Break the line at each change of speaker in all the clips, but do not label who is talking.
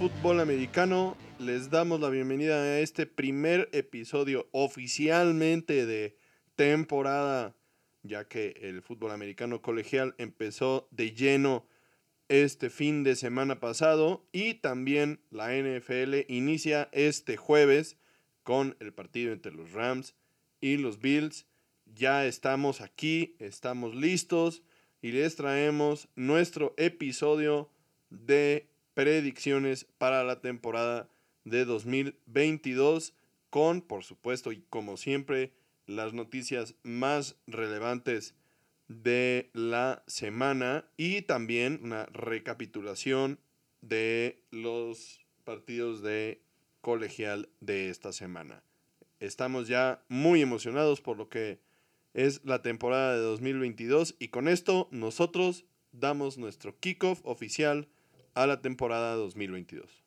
fútbol americano. Les damos la bienvenida a este primer episodio oficialmente de temporada, ya que el fútbol americano colegial empezó de lleno este fin de semana pasado y también la NFL inicia este jueves con el partido entre los Rams y los Bills. Ya estamos aquí, estamos listos y les traemos nuestro episodio de predicciones para la temporada de 2022 con, por supuesto, y como siempre, las noticias más relevantes de la semana y también una recapitulación de los partidos de colegial de esta semana. Estamos ya muy emocionados por lo que es la temporada de 2022 y con esto nosotros damos nuestro kickoff oficial a la temporada 2022.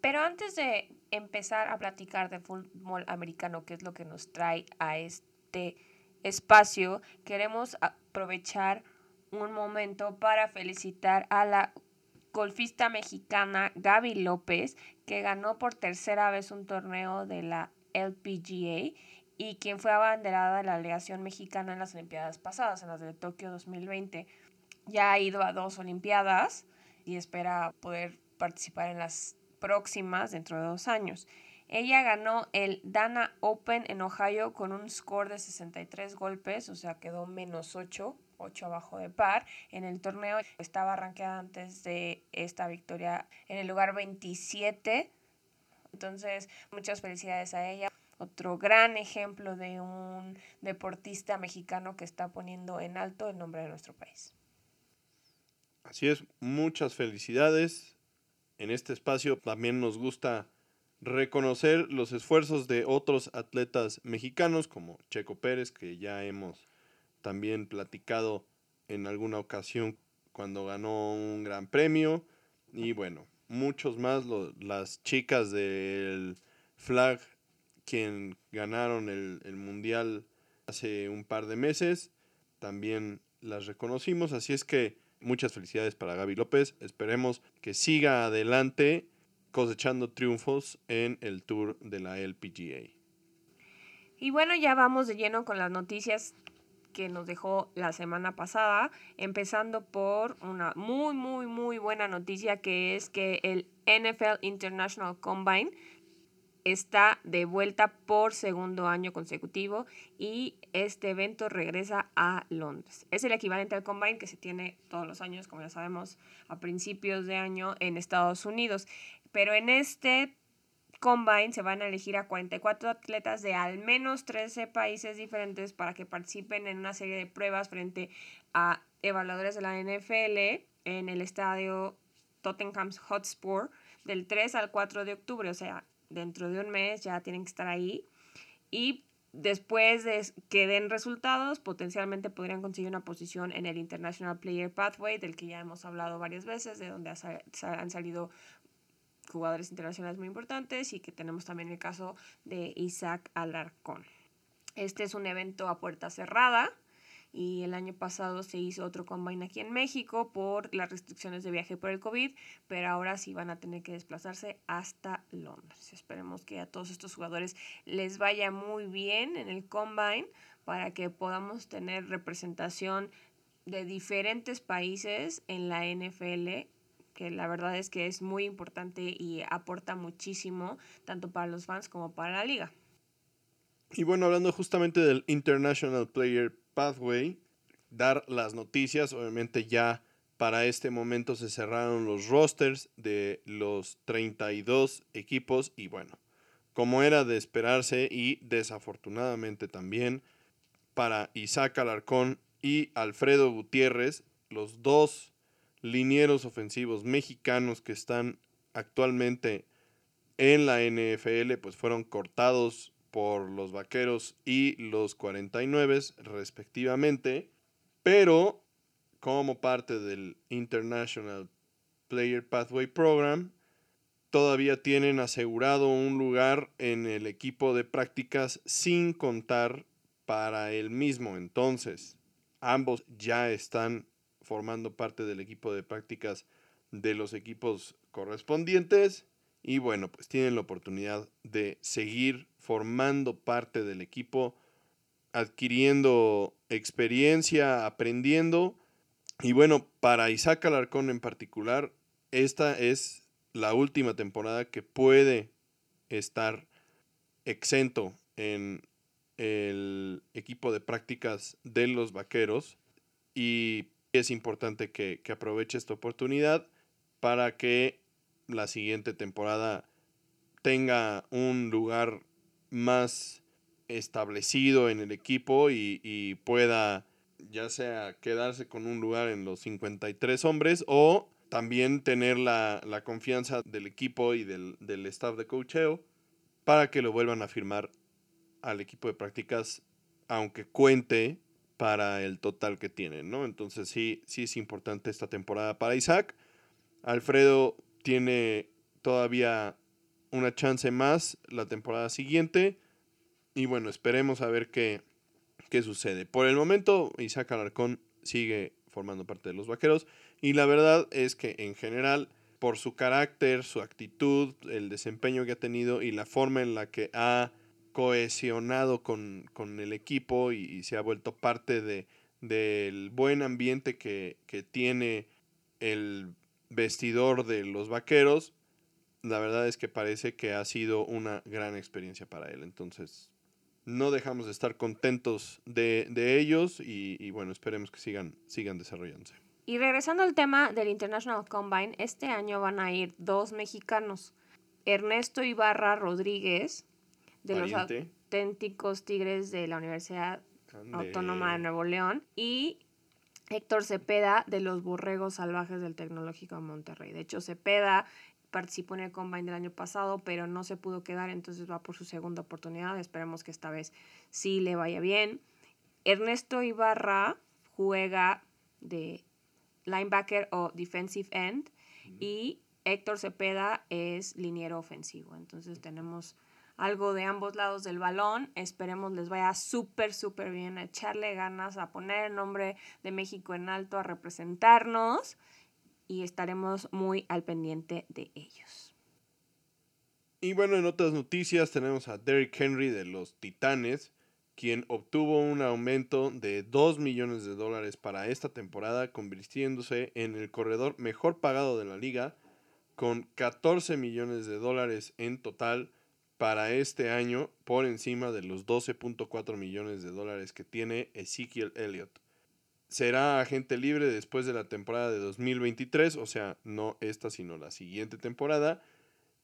Pero antes de empezar a platicar de fútbol americano, que es lo que nos trae a este espacio, queremos aprovechar un momento para felicitar a la golfista mexicana Gaby López, que ganó por tercera vez un torneo de la LPGA y quien fue abanderada de la delegación mexicana en las Olimpiadas pasadas, en las de Tokio 2020. Ya ha ido a dos Olimpiadas y espera poder participar en las próximas dentro de dos años. Ella ganó el Dana Open en Ohio con un score de 63 golpes, o sea, quedó menos 8, 8 abajo de par. En el torneo estaba arranqueada antes de esta victoria en el lugar 27. Entonces, muchas felicidades a ella otro gran ejemplo de un deportista mexicano que está poniendo en alto el nombre de nuestro país.
Así es, muchas felicidades. En este espacio también nos gusta reconocer los esfuerzos de otros atletas mexicanos como Checo Pérez, que ya hemos también platicado en alguna ocasión cuando ganó un gran premio. Y bueno, muchos más, las chicas del flag quien ganaron el, Mundial hace un par de meses. También las reconocimos, así es que muchas felicidades para Gaby López. Esperemos que siga adelante cosechando triunfos en el Tour de la LPGA.
Y bueno, ya vamos de lleno con las noticias que nos dejó la semana pasada, empezando por una muy, muy, muy buena noticia que es que el NFL International Combine está de vuelta por segundo año consecutivo y este evento regresa a Londres. Es el equivalente al Combine que se tiene todos los años, como ya sabemos, a principios de año en Estados Unidos. Pero en este Combine se van a elegir a 44 atletas de al menos 13 países diferentes para que participen en una serie de pruebas frente a evaluadores de la NFL en el estadio Tottenham Hotspur del 3 al 4 de octubre, o sea, dentro de un mes ya tienen que estar ahí y después de que den resultados, potencialmente podrían conseguir una posición en el International Player Pathway, del que ya hemos hablado varias veces, de donde han salido jugadores internacionales muy importantes y que tenemos también el caso de Isaac Alarcón. Este es un evento a puerta cerrada y el año pasado se hizo otro combine aquí en México por las restricciones de viaje por el COVID, pero ahora sí van a tener que desplazarse hasta Londres. Esperemos que a todos estos jugadores les vaya muy bien en el combine para que podamos tener representación de diferentes países en la NFL que la verdad es que es muy importante y aporta muchísimo tanto para los fans como para la liga.
Y bueno, hablando justamente del International Player Pathway, dar las noticias. Obviamente ya para este momento se cerraron los rosters de los 32 equipos y bueno, como era de esperarse y desafortunadamente también para Isaac Alarcón y Alfredo Gutiérrez, los dos linieros ofensivos mexicanos que están actualmente en la NFL, pues fueron cortados por los Vaqueros y los 49 respectivamente, pero como parte del International Player Pathway Program, todavía tienen asegurado un lugar en el equipo de prácticas sin contar para el mismo. Entonces, ambos ya están formando parte del equipo de prácticas de los equipos correspondientes. Y bueno, pues tienen la oportunidad de seguir formando parte del equipo, adquiriendo experiencia, aprendiendo. Y bueno, para Isaac Alarcón en particular, esta es la última temporada que puede estar exento en el equipo de prácticas de los vaqueros y es importante que, aproveche esta oportunidad para que la siguiente temporada tenga un lugar más establecido en el equipo y, y, pueda ya sea quedarse con un lugar en los 53 hombres o también tener la, confianza del equipo y del, del, staff de cocheo para que lo vuelvan a firmar al equipo de prácticas, aunque cuente para el total que tienen, ¿no? Entonces sí, sí es importante esta temporada para Isaac. Alfredo tiene todavía una chance más la temporada siguiente. Y bueno, esperemos a ver qué, qué sucede. Por el momento, Isaac Alarcón sigue formando parte de los vaqueros. Y la verdad es que en general, por su carácter, su actitud, el desempeño que ha tenido y la forma en la que ha cohesionado con, el equipo y, se ha vuelto parte de, del buen ambiente que, que tiene el vestidor de los vaqueros, la verdad es que parece que ha sido una gran experiencia para él. Entonces, no dejamos de estar contentos de, ellos y, bueno, esperemos que sigan, sigan desarrollándose.
Y regresando al tema del International Combine, este año van a ir dos mexicanos, Ernesto Ibarra Rodríguez, de los auténticos Tigres de la Universidad Autónoma de Nuevo León, y Héctor Cepeda de los Borregos Salvajes del Tecnológico de Monterrey. De hecho, Cepeda participó en el Combine del año pasado, pero no se pudo quedar, entonces va por su segunda oportunidad. Esperemos que esta vez sí le vaya bien. Ernesto Ibarra juega de linebacker o defensive end y Héctor Cepeda es liniero ofensivo. Entonces tenemos algo de ambos lados del balón. Esperemos les vaya súper, súper bien a echarle ganas, a poner el nombre de México en alto, a representarnos y estaremos muy al pendiente de ellos.
Y bueno, en otras noticias tenemos a Derrick Henry de los Titanes, quien obtuvo un aumento de 2 millones de dólares para esta temporada, convirtiéndose en el corredor mejor pagado de la liga, con 14 millones de dólares en total para este año, por encima de los 12.4 millones de dólares que tiene Ezekiel Elliott será agente libre después de la temporada de 2023, o sea, no esta, sino la siguiente temporada.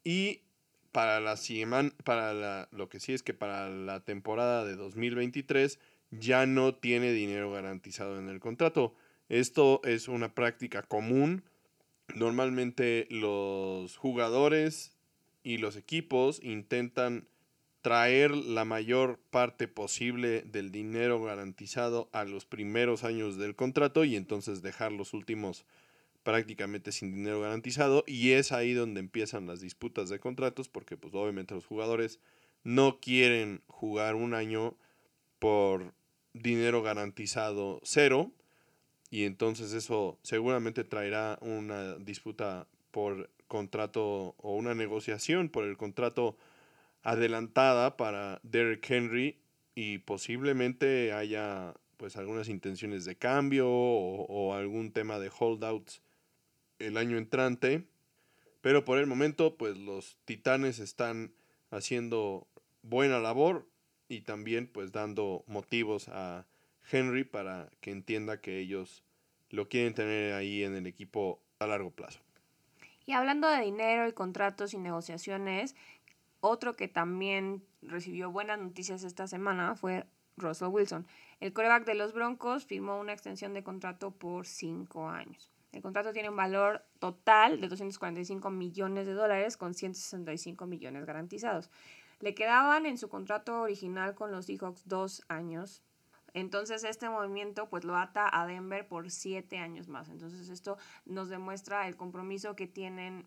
Y para la para la, lo que sí es que para la temporada de 2023 ya no tiene dinero garantizado en el contrato. Esto es una práctica común. Normalmente los jugadores y los equipos intentan traer la mayor parte posible del dinero garantizado a los primeros años del contrato y entonces dejar los últimos prácticamente sin dinero garantizado. Y es ahí donde empiezan las disputas de contratos porque pues obviamente los jugadores no quieren jugar un año por dinero garantizado cero y entonces eso seguramente traerá una disputa por contrato o una negociación por el contrato adelantada para Derrick Henry y posiblemente haya pues algunas intenciones de cambio o, algún tema de holdouts el año entrante. Pero por el momento pues los Titanes están haciendo buena labor y también pues dando motivos a Henry para que entienda que ellos lo quieren tener ahí en el equipo a largo plazo.
Y hablando de dinero y contratos y negociaciones, otro que también recibió buenas noticias esta semana fue Russell Wilson. El coreback de los Broncos firmó una extensión de contrato por cinco años. El contrato tiene un valor total de 245 millones de dólares con 165 millones garantizados. Le quedaban en su contrato original con los Seahawks dos años. Entonces este movimiento pues lo ata a Denver por siete años más. Entonces esto nos demuestra el compromiso que tienen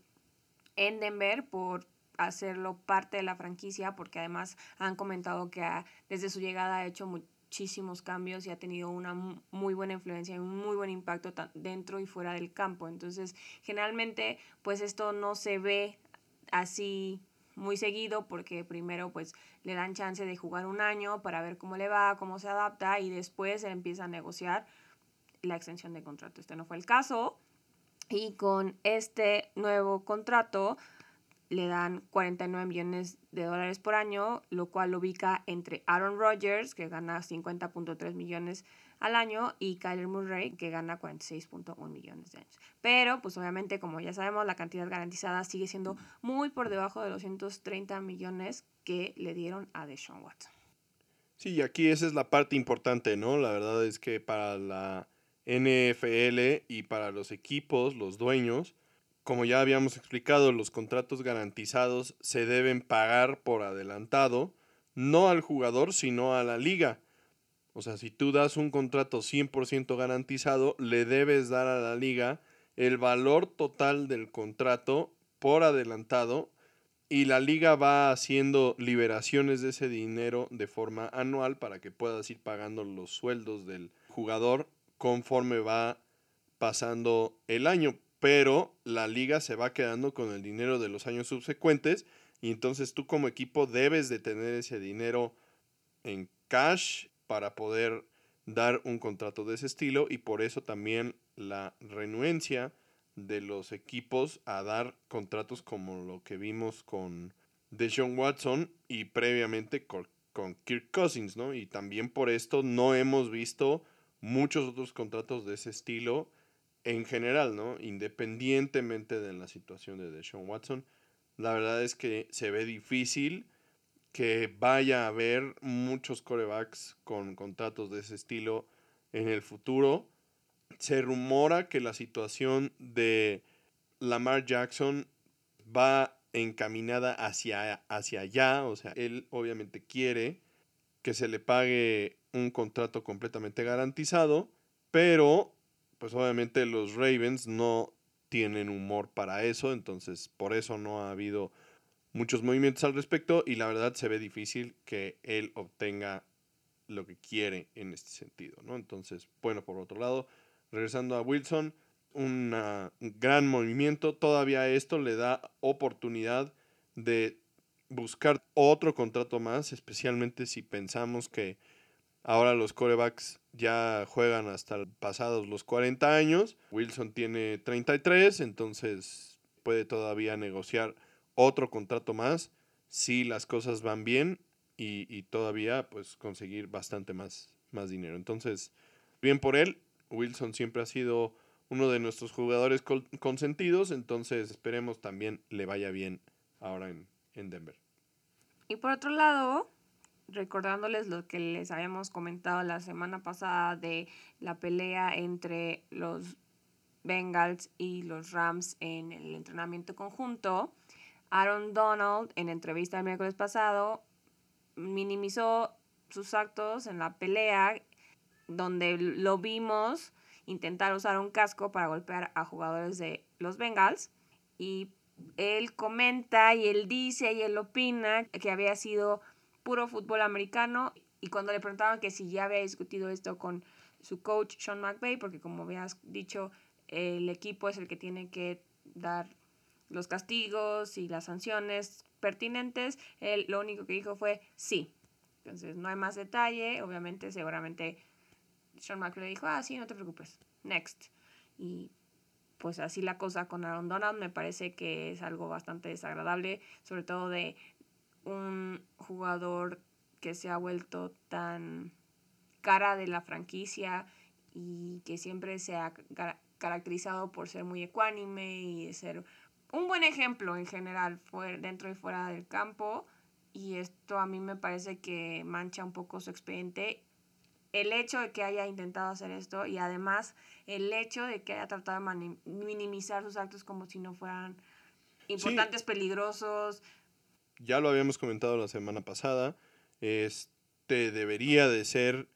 en Denver por hacerlo parte de la franquicia porque además han comentado que desde su llegada ha hecho muchísimos cambios y ha tenido una muy buena influencia y un muy buen impacto dentro y fuera del campo. Entonces, generalmente, pues esto no se ve así muy seguido porque primero pues le dan chance de jugar un año para ver cómo le va, cómo se adapta y después empieza a negociar la extensión de contrato. Este no fue el caso y con este nuevo contrato le dan 49 millones de dólares por año, lo cual lo ubica entre Aaron Rodgers, que gana 50.3 millones al año, y Kyler Murray, que gana 46.1 millones de años. Pero, pues obviamente, como ya sabemos, la cantidad garantizada sigue siendo muy por debajo de los 130 millones que le dieron a Deshaun Watson.
Sí, aquí esa es la parte importante, ¿no? La verdad es que para la NFL y para los equipos, los dueños, como ya habíamos explicado, los contratos garantizados se deben pagar por adelantado, no al jugador, sino a la liga. O sea, si tú das un contrato 100% garantizado, le debes dar a la liga el valor total del contrato por adelantado y la liga va haciendo liberaciones de ese dinero de forma anual para que puedas ir pagando los sueldos del jugador conforme va pasando el año, pero la liga se va quedando con el dinero de los años subsecuentes y entonces tú como equipo debes de tener ese dinero en cash para poder dar un contrato de ese estilo y por eso también la renuencia de los equipos a dar contratos como lo que vimos con Deshaun Watson y previamente con, con Kirk Cousins, ¿no? Y también por esto no hemos visto muchos otros contratos de ese estilo en general, ¿no? Independientemente de la situación de Deshaun Watson, la verdad es que se ve difícil que vaya a haber muchos corebacks con contratos de ese estilo en el futuro. Se rumora que la situación de Lamar Jackson va encaminada hacia, hacia allá, o sea, él obviamente quiere que se le pague un contrato completamente garantizado, pero pues obviamente los Ravens no tienen humor para eso, entonces por eso no ha habido muchos movimientos al respecto y la verdad se ve difícil que él obtenga lo que quiere en este sentido, ¿no? Entonces, bueno, por otro lado, regresando a Wilson, un gran movimiento, todavía esto le da oportunidad de buscar otro contrato más, especialmente si pensamos que ahora los corebacks ya juegan hasta pasados los 40 años. Wilson tiene 33, entonces puede todavía negociar otro contrato más si las cosas van bien y, todavía pues conseguir bastante más, más dinero. Entonces, bien por él. Wilson siempre ha sido uno de nuestros jugadores consentidos, entonces esperemos también le vaya bien ahora en, en Denver.
Y por otro lado, recordándoles lo que les habíamos comentado la semana pasada de la pelea entre los Bengals y los Rams en el entrenamiento conjunto, Aaron Donald en entrevista el miércoles pasado minimizó sus actos en la pelea donde lo vimos intentar usar un casco para golpear a jugadores de los Bengals. Y él comenta y él dice y él opina que había sido puro fútbol americano. Y cuando le preguntaban que si ya había discutido esto con su coach Sean McVay, porque como habías dicho, el equipo es el que tiene que dar los castigos y las sanciones pertinentes, él lo único que dijo fue sí. Entonces no hay más detalle, obviamente seguramente Sean McVay le dijo, ah, sí, no te preocupes, next. Y pues así la cosa con Aaron Donald me parece que es algo bastante desagradable, sobre todo de un jugador que se ha vuelto tan cara de la franquicia y que siempre se ha caracterizado por ser muy ecuánime y ser un buen ejemplo en general dentro y fuera del campo y esto a mí me parece que mancha un poco su expediente el hecho de que haya intentado hacer esto y además el hecho de que haya tratado de minimizar sus actos como si no fueran importantes, peligrosos.
Ya lo habíamos comentado la semana pasada. Este debería de ser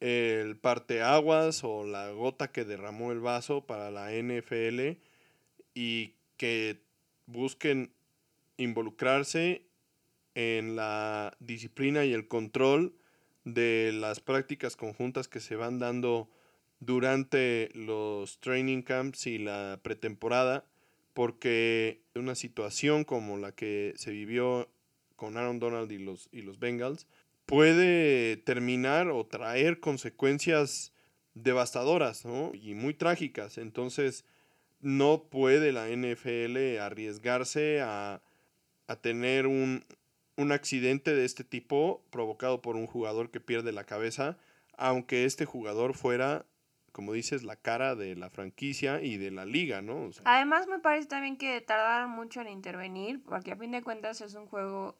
el parteaguas o la gota que derramó el vaso para la NFL y que busquen involucrarse en la disciplina y el control de las prácticas conjuntas que se van dando durante los training camps y la pretemporada, porque una situación como la que se vivió con Aaron Donald y los, y los Bengals puede terminar o traer consecuencias devastadoras y muy trágicas. Entonces, no puede la NFL arriesgarse a, a tener un, un accidente de este tipo provocado por un jugador que pierde la cabeza, aunque este jugador fuera, como dices, la cara de la franquicia y de la liga, ¿no?
Además me parece también que tardaron mucho en intervenir, porque a fin de cuentas es un juego,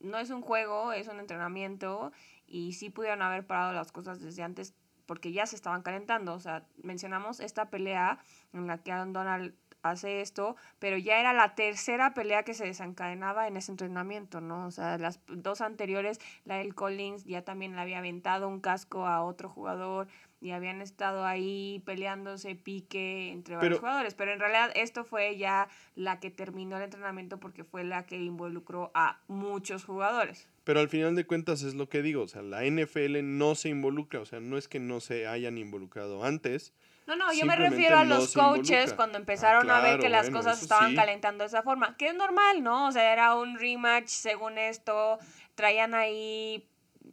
no es un juego, es un entrenamiento y sí pudieron haber parado las cosas desde antes porque ya se estaban calentando. O sea, mencionamos esta pelea en la que Aaron Donald hace esto, pero ya era la tercera pelea que se desencadenaba en ese entrenamiento, ¿no? O sea, las dos anteriores, la del Collins ya también le había aventado un casco a otro jugador y habían estado ahí peleándose pique entre varios jugadores, pero en realidad esto fue ya la que terminó el entrenamiento porque fue la que involucró a muchos jugadores.
Pero al final de cuentas es lo que digo, o sea, la NFL no se involucra, o sea, no es que no se hayan involucrado antes,
no, no, yo me refiero a los coaches cuando empezaron a ver que las cosas estaban calentando de esa forma, que es normal, ¿no? O sea, era un rematch según esto, traían ahí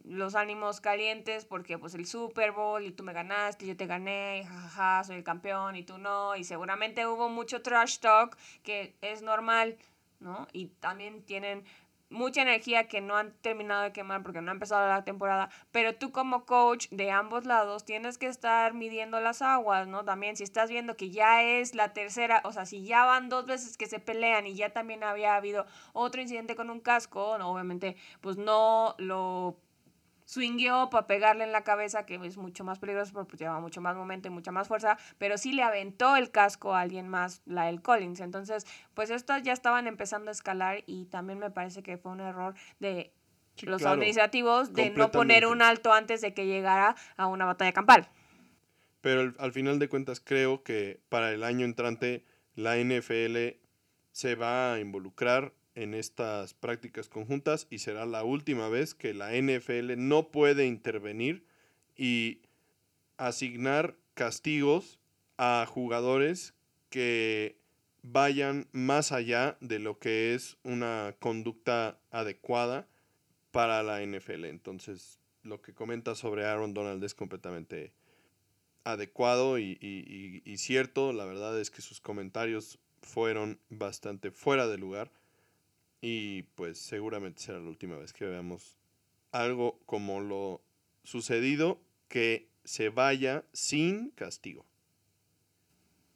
los ánimos calientes porque pues el Super Bowl y tú me ganaste, yo te gané, jajaja, soy el campeón y tú no, y seguramente hubo mucho trash talk que es normal, ¿no? Y también tienen mucha energía que no han terminado de quemar porque no ha empezado la temporada, pero tú como coach de ambos lados tienes que estar midiendo las aguas, ¿no? También si estás viendo que ya es la tercera, o sea, si ya van dos veces que se pelean y ya también había habido otro incidente con un casco, no, obviamente pues no lo swingueó para pegarle en la cabeza, que es mucho más peligroso porque lleva mucho más momento y mucha más fuerza, pero sí le aventó el casco a alguien más, la del Collins. Entonces, pues estos ya estaban empezando a escalar y también me parece que fue un error de los administrativos de no poner un alto antes de que llegara a una batalla campal.
Pero al final de cuentas creo que para el año entrante la NFL se va a involucrar en estas prácticas conjuntas y será la última vez que la NFL no puede intervenir y asignar castigos a jugadores que vayan más allá de lo que es una conducta adecuada para la NFL. Entonces, lo que comenta sobre Aaron Donald es completamente adecuado y, y cierto. La verdad es que sus comentarios fueron bastante fuera de lugar y pues seguramente será la última vez que veamos algo como lo sucedido que se vaya sin castigo.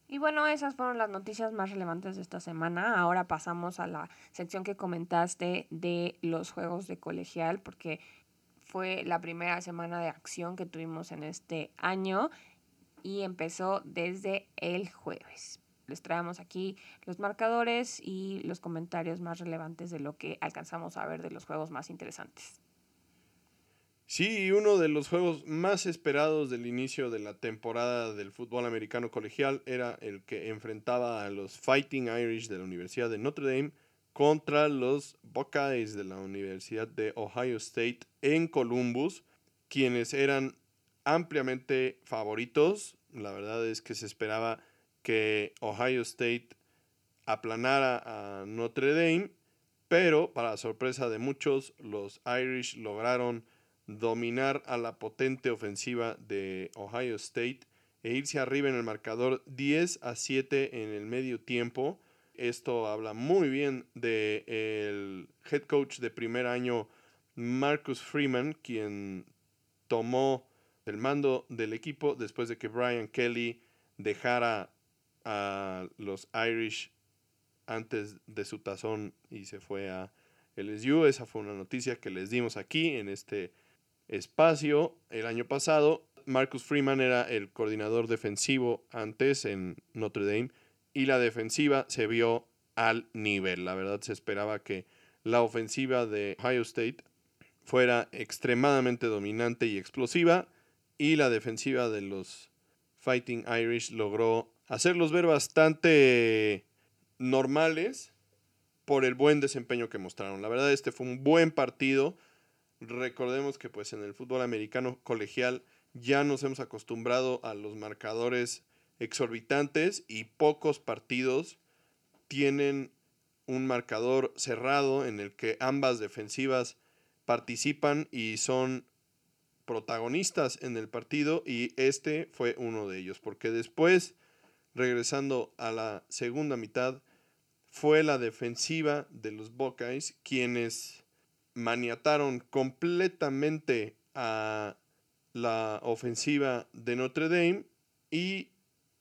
Y bueno, esas fueron las noticias más relevantes de esta semana. Ahora pasamos a la sección que comentaste de los juegos de colegial, porque fue la primera semana de acción que tuvimos en este año y empezó desde el jueves les traemos aquí los marcadores y los comentarios más relevantes de lo que alcanzamos a ver de los juegos más interesantes.
Sí, uno de los juegos más esperados del inicio de la temporada del fútbol americano colegial era el que enfrentaba a los Fighting Irish de la Universidad de Notre Dame contra los Buckeyes de la Universidad de Ohio State en Columbus, quienes eran ampliamente favoritos. La verdad es que se esperaba que Ohio State aplanara a Notre Dame, pero para sorpresa de muchos, los Irish lograron dominar a la potente ofensiva de Ohio State e irse arriba en el marcador 10 a 7 en el medio tiempo. Esto habla muy bien del el head coach de primer año Marcus Freeman, quien tomó el mando del equipo después de que Brian Kelly dejara a los Irish antes de su tazón y se fue a LSU. Esa fue una noticia que les dimos aquí en este espacio el año pasado. Marcus Freeman era el coordinador defensivo antes en Notre Dame y la defensiva se vio al nivel. La verdad se esperaba que la ofensiva de Ohio State fuera extremadamente dominante y explosiva y la defensiva de los Fighting Irish logró hacerlos ver bastante normales por el buen desempeño que mostraron. La verdad, este fue un buen partido. Recordemos que pues en el fútbol americano colegial ya nos hemos acostumbrado a los marcadores exorbitantes y pocos partidos tienen un marcador cerrado en el que ambas defensivas participan y son protagonistas en el partido y este fue uno de ellos, porque después, regresando a la segunda mitad, fue la defensiva de los Buckeyes quienes maniataron completamente a la ofensiva de Notre Dame y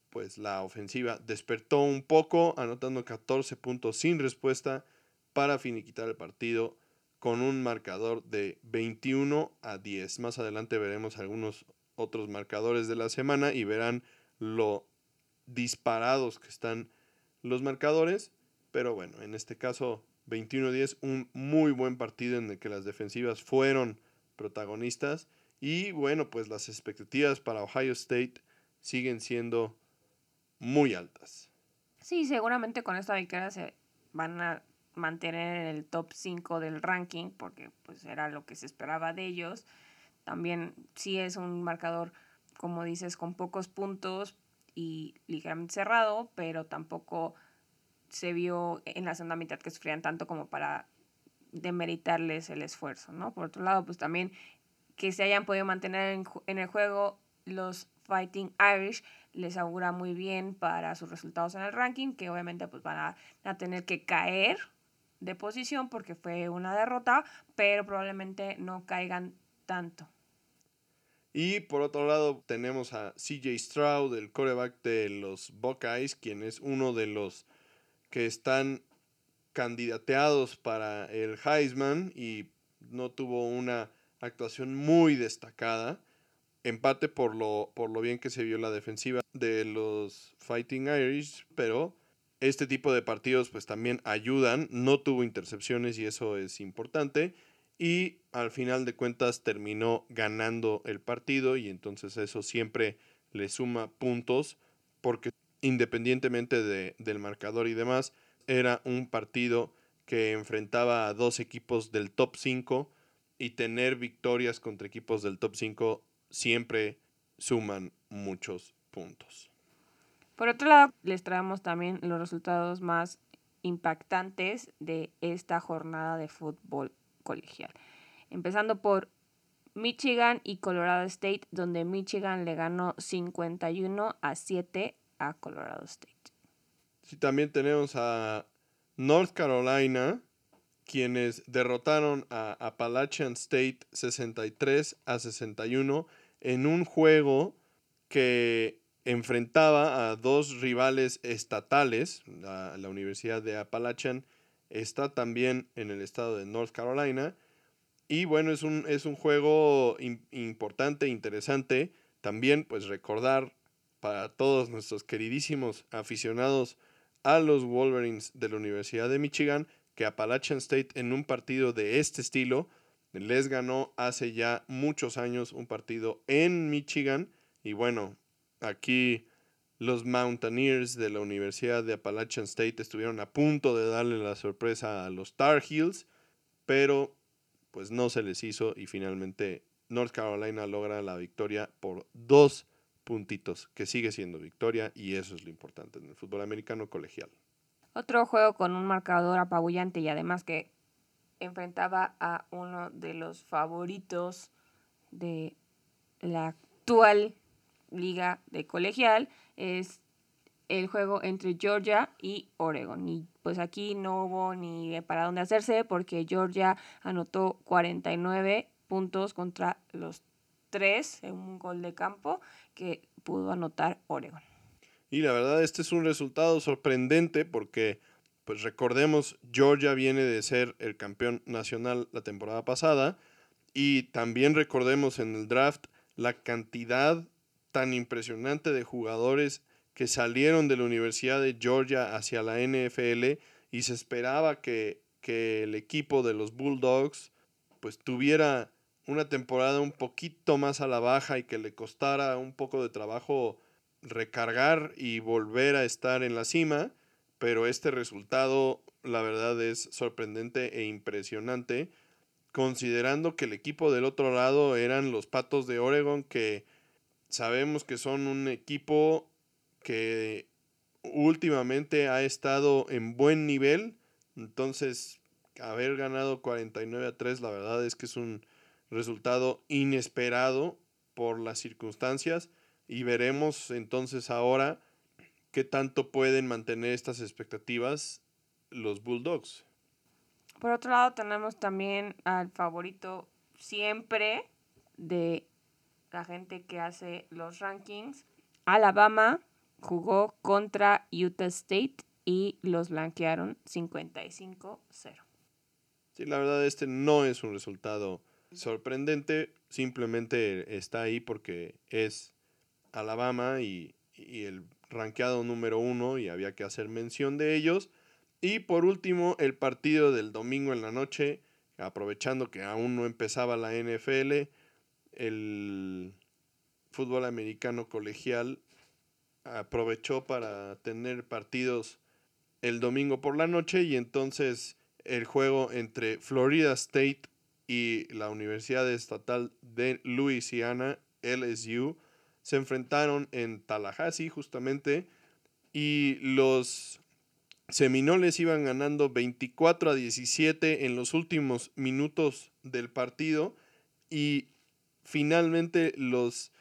pues la ofensiva despertó un poco, anotando 14 puntos sin respuesta para finiquitar el partido con un marcador de 21 a 10. Más adelante veremos algunos otros marcadores de la semana y verán lo disparados que están los marcadores. Pero bueno, en este caso 21 a 10, un muy buen partido en el que las defensivas fueron protagonistas. Y bueno, pues las expectativas para Ohio State siguen siendo muy altas.
Sí, seguramente con esta victoria se van a mantener en el top 5 del ranking, porque pues era lo que se esperaba de ellos. También sí es un marcador, como dices, con pocos puntos y ligeramente cerrado, pero tampoco se vio en la segunda mitad que sufrían tanto como para demeritarles el esfuerzo, ¿no? Por otro lado, pues también que se hayan podido mantener en, el juego los Fighting Irish les augura muy bien para sus resultados en el ranking, que obviamente pues van a, tener que caer de posición porque fue una derrota, pero probablemente no caigan tanto.
Y por otro lado tenemos a CJ Stroud, el coreback de los Buckeyes, quien es uno de los que están candidateados para el Heisman y no tuvo una actuación muy destacada. Empate por lo, por lo bien que se vio la defensiva de los Fighting Irish, pero este tipo de partidos pues también ayudan, no tuvo intercepciones y eso es importante y al final de cuentas terminó ganando el partido y entonces eso siempre le suma puntos porque independientemente de, del marcador y demás, era un partido que enfrentaba a dos equipos del top 5 y tener victorias contra equipos del top 5 siempre suman muchos puntos.
Por otro lado, les traemos también los resultados más impactantes de esta jornada de fútbol colegial. Empezando por Michigan y Colorado State, donde Michigan le ganó 51 a 7 a Colorado State.
Sí, también tenemos a North Carolina, quienes derrotaron a Appalachian State 63 a 61 en un juego que enfrentaba a dos rivales estatales. La, Universidad de Appalachian está también en el estado de North Carolina. Y bueno, es un, es un juego importante, interesante. También pues recordar para todos nuestros queridísimos aficionados a los Wolverines de la Universidad de Michigan que Appalachian State en un partido de este estilo les ganó hace ya muchos años un partido en Michigan. Y bueno, aquí los Mountaineers de la Universidad de Appalachian State estuvieron a punto de darle la sorpresa a los Tar Heels, pero pues no se les hizo y finalmente North Carolina logra la victoria por dos puntitos, que sigue siendo victoria y eso es lo importante en el fútbol americano colegial.
Otro juego con un marcador apabullante y además que enfrentaba a uno de los favoritos de la actual liga de colegial. Es el juego entre Georgia y Oregon. Y pues aquí no hubo ni para dónde hacerse porque Georgia anotó 49 puntos contra los 3 en un gol de campo que pudo anotar Oregon.
Y la verdad este es un resultado sorprendente porque pues recordemos, Georgia viene de ser el campeón nacional la temporada pasada y también recordemos en el draft la cantidad tan impresionante de jugadores que salieron de la Universidad de Georgia hacia la NFL y se esperaba que, que el equipo de los Bulldogs pues tuviera una temporada un poquito más a la baja y que le costara un poco de trabajo recargar y volver a estar en la cima pero este resultado, la verdad, es sorprendente e impresionante considerando que el equipo del otro lado eran los Patos de Oregon, que sabemos que son un equipo que últimamente ha estado en buen nivel. Entonces, haber ganado 49 a 3, la verdad es que es un resultado inesperado por las circunstancias y veremos entonces ahora qué tanto pueden mantener estas expectativas los Bulldogs.
Por otro lado, tenemos también al favorito siempre de la gente que hace los rankings. Alabama jugó contra Utah State y los blanquearon 55-0.
Sí, la verdad este no es un resultado sorprendente, simplemente está ahí porque es Alabama y, y el ranqueado número uno y había que hacer mención de ellos. Y por último, el partido del domingo en la noche, aprovechando que aún no empezaba la NFL, el fútbol americano colegial aprovechó para tener partidos el domingo por la noche y entonces el juego entre Florida State y la Universidad Estatal de Louisiana, LSU, se enfrentaron en Tallahassee justamente y los Seminoles iban ganando 24 a 17 en los últimos minutos del partido y finalmente los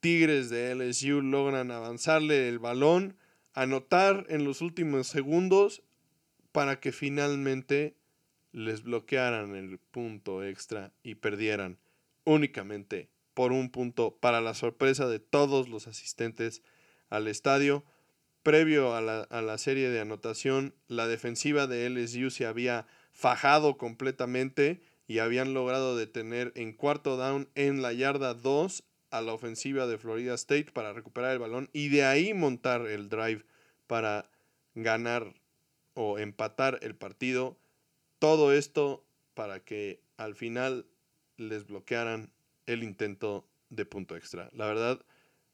Tigres de LSU logran avanzarle el balón, anotar en los últimos segundos para que finalmente les bloquearan el punto extra y perdieran únicamente por un punto para la sorpresa de todos los asistentes al estadio. Previo a la, serie de anotación, la defensiva de LSU se había fajado completamente y habían logrado detener en cuarto down en la yarda 2 a la ofensiva de Florida State para recuperar el balón y de ahí montar el drive para ganar o empatar el partido. Todo esto para que al final les bloquearan el intento de punto extra. La verdad,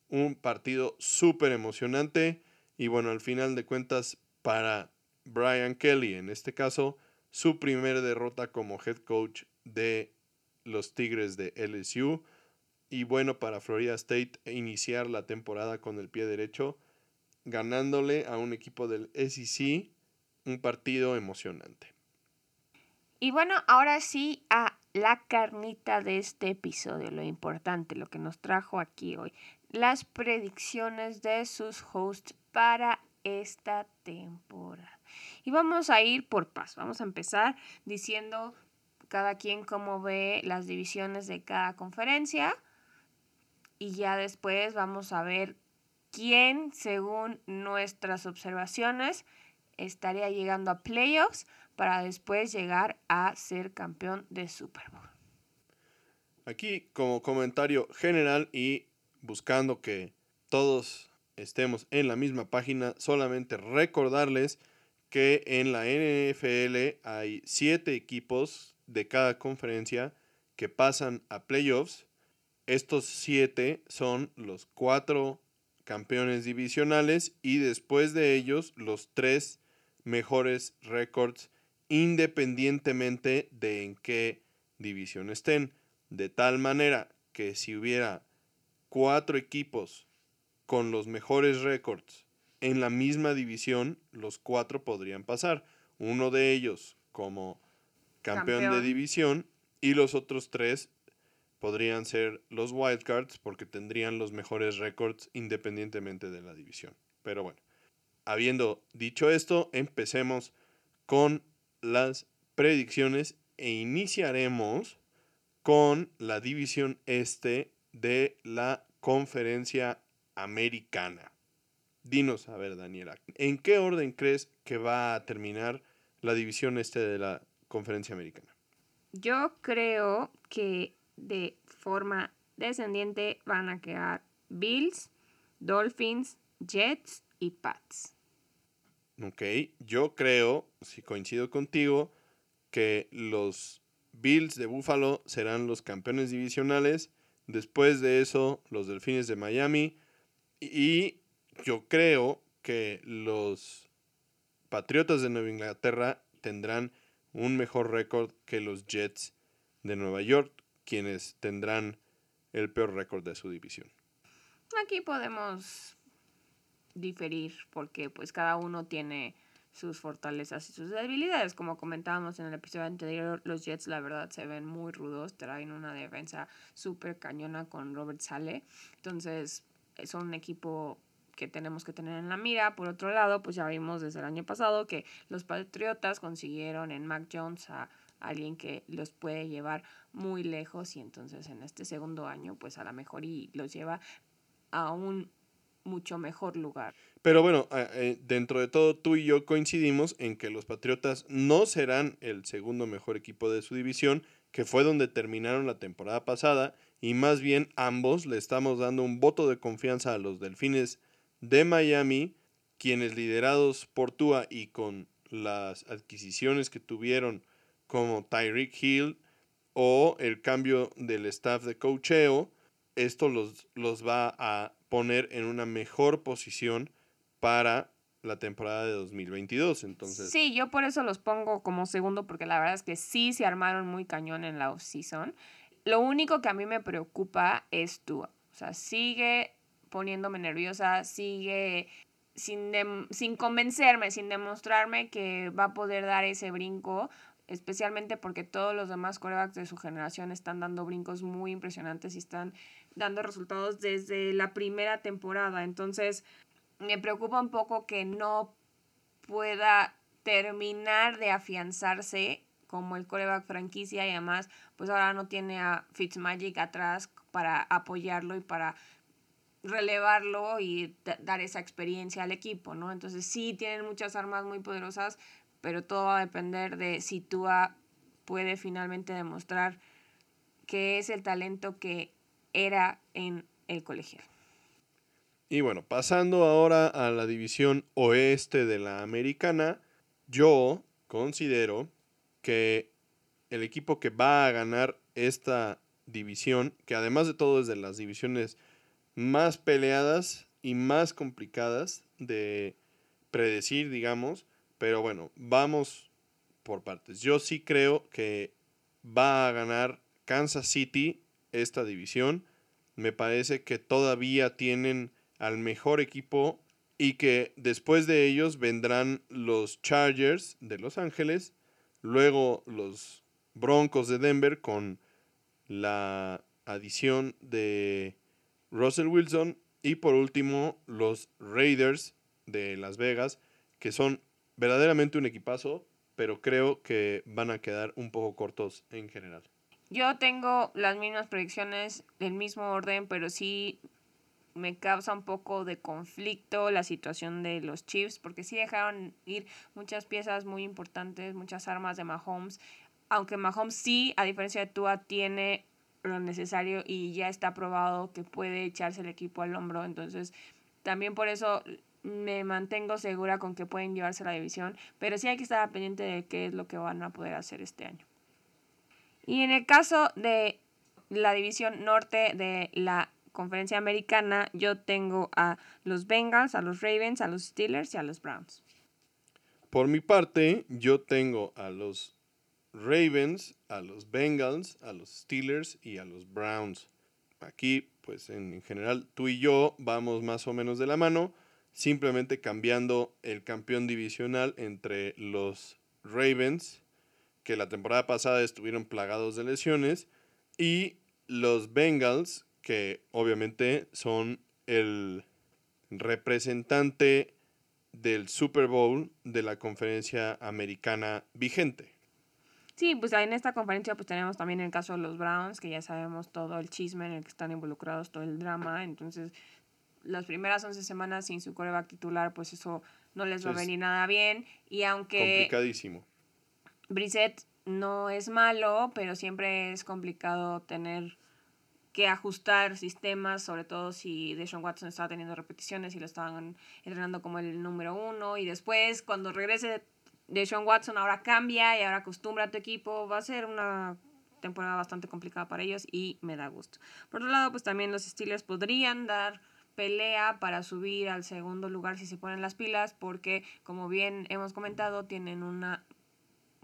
un partido súper emocionante y bueno, al final de cuentas, para Brian Kelly, en este caso, su primera derrota como head coach de los Tigres de LSU. Y bueno, para Florida State iniciar la temporada con el pie derecho, ganándole a un equipo del SEC un partido emocionante.
Y bueno, ahora sí a la carnita de este episodio, lo importante, lo que nos trajo aquí hoy, las predicciones de sus hosts para esta temporada. Y vamos a ir por paso. Vamos a empezar diciendo cada quien cómo ve las divisiones de cada conferencia. Y ya después vamos a ver quién, según nuestras observaciones, estaría llegando a playoffs para después llegar a ser campeón de Super Bowl.
Aquí como comentario general y buscando que todos estemos en la misma página, solamente recordarles que en la NFL hay siete equipos de cada conferencia que pasan a playoffs. Estos siete son los cuatro campeones divisionales y después de ellos los tres mejores récords independientemente de en qué división estén. De tal manera que si hubiera cuatro equipos con los mejores récords en la misma división, los cuatro podrían pasar. Uno de ellos como campeón, de división y los otros tres podrían ser los wildcards porque tendrían los mejores récords independientemente de la división. Pero bueno, habiendo dicho esto, empecemos con las predicciones e iniciaremos con la división este de la conferencia americana. Dinos, a ver, Daniela, ¿en qué orden crees que va a terminar la división este de la conferencia americana?
Yo creo que de forma descendiente van a quedar Bills, Dolphins, Jets y Pats.
Ok, yo creo, si coincido contigo, que los Bills de Buffalo serán los campeones divisionales. Después de eso, los Delfines de Miami, y yo creo que los Patriotas de Nueva Inglaterra tendrán un mejor récord que los Jets de Nueva York, quienes tendrán el peor récord de su división.
Aquí podemos diferir porque pues cada uno tiene sus fortalezas y sus debilidades. Como comentábamos en el episodio anterior, los Jets la verdad se ven muy rudos, traen una defensa súper cañona con Robert Sale. Entonces son un equipo que tenemos que tener en la mira. Por otro lado, pues ya vimos desde el año pasado que los Patriotas consiguieron en Mac Jones a alguien que los puede llevar muy lejos y entonces en este segundo año pues a lo mejor y los lleva a un mucho mejor lugar.
Pero bueno, eh, dentro de todo tú y yo coincidimos en que los Patriotas no serán el segundo mejor equipo de su división, que fue donde terminaron la temporada pasada, y más bien ambos le estamos dando un voto de confianza a los Delfines de Miami, quienes liderados por Tua y con las adquisiciones que tuvieron como Tyreek Hill o el cambio del staff de cocheo, esto los, los va a poner en una mejor posición para la temporada de 2022. Entonces,
sí, yo por eso los pongo como segundo, porque la verdad es que sí se armaron muy cañón en la off-season. Lo único que a mí me preocupa es Tua. O sea, sigue poniéndome nerviosa, sigue sin, sin convencerme, sin demostrarme que va a poder dar ese brinco, especialmente porque todos los demás corebacks de su generación están dando brincos muy impresionantes y están dando resultados desde la primera temporada. Entonces, me preocupa un poco que no pueda terminar de afianzarse como el coreback franquicia y además pues ahora no tiene a Fitzmagic atrás para apoyarlo y para relevarlo y dar esa experiencia al equipo, ¿no? Entonces sí tienen muchas armas muy poderosas, pero todo va a depender de si Tua puede finalmente demostrar que es el talento que era en el colegial.
Y bueno, pasando ahora a la división oeste de la americana, yo considero que el equipo que va a ganar esta división, que además de todo es de las divisiones más peleadas y más complicadas de predecir, digamos. Pero bueno, vamos por partes. Yo sí creo que va a ganar Kansas City esta división. Me parece que todavía tienen al mejor equipo y que después de ellos vendrán los Chargers de Los Ángeles, luego los Broncos de Denver con la adición de Russell Wilson y por último los Raiders de Las Vegas, que son verdaderamente un equipazo, pero creo que van a quedar un poco cortos en general.
Yo tengo las mismas predicciones del mismo orden, pero sí me causa un poco de conflicto la situación de los Chiefs, porque sí dejaron ir muchas piezas muy importantes, muchas armas de Mahomes, aunque Mahomes sí, a diferencia de Tua, tiene lo necesario y ya está probado que puede echarse el equipo al hombro. Entonces, también por eso me mantengo segura con que pueden llevarse la división, pero sí hay que estar pendiente de qué es lo que van a poder hacer este año. Y en el caso de la división norte de la conferencia americana, yo tengo a los Bengals, a los Ravens, a los Steelers y a los Browns.
Por mi parte, yo tengo a los Ravens, a los Bengals, a los Steelers y a los Browns. Aquí, pues en general, tú y yo vamos más o menos de la mano, simplemente cambiando el campeón divisional entre los Ravens, que la temporada pasada estuvieron plagados de lesiones, y los Bengals, que obviamente son el representante del Super Bowl de la conferencia americana vigente.
Sí, pues en esta conferencia pues tenemos también el caso de los Browns, que ya sabemos todo el chisme en el que están involucrados, todo el drama. Entonces, las primeras 11 semanas sin su coreback titular, pues eso no les va a venir nada bien. Y aunque...
Complicadísimo.
Brissett no es malo, pero siempre es complicado tener que ajustar sistemas, sobre todo si Deshaun Watson estaba teniendo repeticiones y lo estaban entrenando como el número uno. Y después, cuando regrese de Sean Watson ahora cambia y ahora acostumbra a tu equipo. Va a ser una temporada bastante complicada para ellos y me da gusto. Por otro lado, pues también los Steelers podrían dar pelea para subir al segundo lugar si se ponen las pilas porque como bien hemos comentado tienen una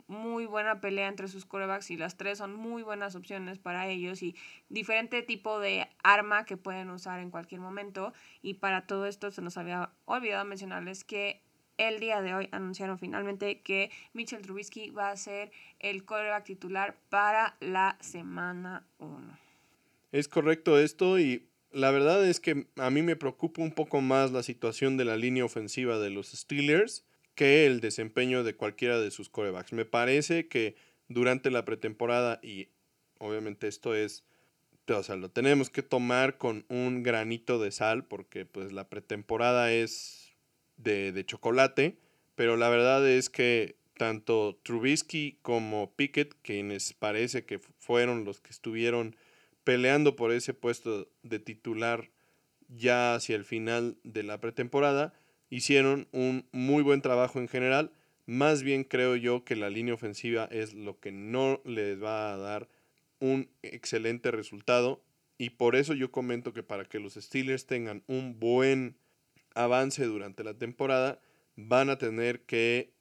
muy buena pelea entre sus corebacks y las tres son muy buenas opciones para ellos y diferente tipo de arma que pueden usar en cualquier momento. Y para todo esto se nos había olvidado mencionarles que el día de hoy anunciaron finalmente que Mitchell Trubisky va a ser el coreback titular para la semana 1.
Es correcto esto y la verdad es que a mí me preocupa un poco más la situación de la línea ofensiva de los Steelers que el desempeño de cualquiera de sus corebacks. Me parece que durante la pretemporada, y obviamente esto es, o sea, lo tenemos que tomar con un granito de sal, porque pues la pretemporada es de, de chocolate, pero la verdad es que tanto Trubisky como Pickett, quienes parece que fueron los que estuvieron peleando por ese puesto de titular ya hacia el final de la pretemporada, hicieron un muy buen trabajo en general. Más bien creo yo que la línea ofensiva es lo que no les va a dar un excelente resultado. Y por eso yo comento que para que los Steelers tengan un buen avance durante la temporada, van a tener que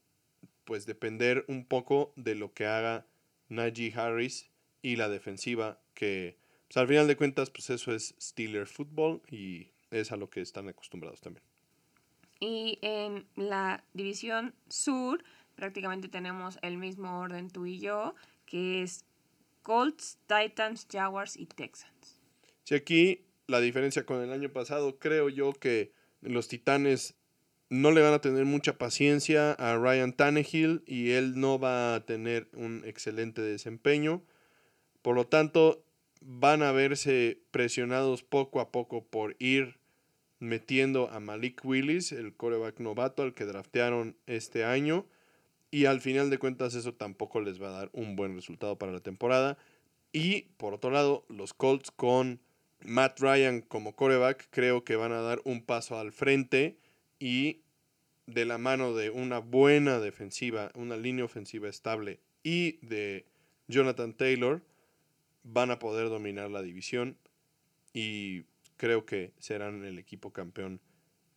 pues depender un poco de lo que haga Najee Harris y la defensiva que pues, al final de cuentas pues eso es Steelers Football y es a lo que están acostumbrados también.
Y en la división sur prácticamente tenemos el mismo orden tú y yo, que es Colts, Titans, Jaguars y Texans.
Si aquí la diferencia con el año pasado, creo yo que los Titanes no le van a tener mucha paciencia a Ryan Tannehill y él no va a tener un excelente desempeño. Por lo tanto, van a verse presionados poco a poco por ir metiendo a Malik Willis, el coreback novato al que draftearon este año. Y al final de cuentas eso tampoco les va a dar un buen resultado para la temporada. Y por otro lado, los Colts con Matt Ryan como coreback creo que van a dar un paso al frente y de la mano de una buena defensiva, una línea ofensiva estable y de Jonathan Taylor van a poder dominar la división y creo que serán el equipo campeón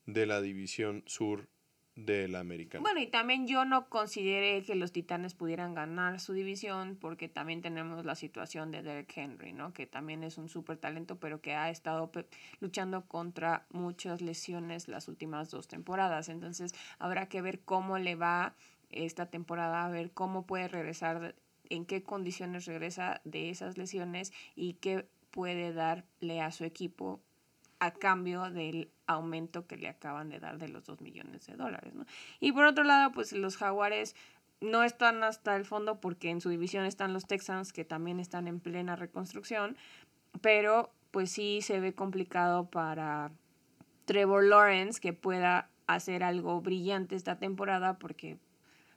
de la división sur de la americana.
Bueno, y también yo no consideré que los Titanes pudieran ganar su división porque también tenemos la situación de Derek Henry, ¿no? Que también es un súper talento, pero que ha estado luchando contra muchas lesiones las últimas dos temporadas. Entonces, habrá que ver cómo le va esta temporada, a ver cómo puede regresar, en qué condiciones regresa de esas lesiones y qué puede darle a su equipo a cambio del aumento que le acaban de dar de los 2 millones de dólares. ¿no? Y por otro lado, pues los jaguares no están hasta el fondo porque en su división están los Texans que también están en plena reconstrucción, pero pues sí se ve complicado para Trevor Lawrence que pueda hacer algo brillante esta temporada porque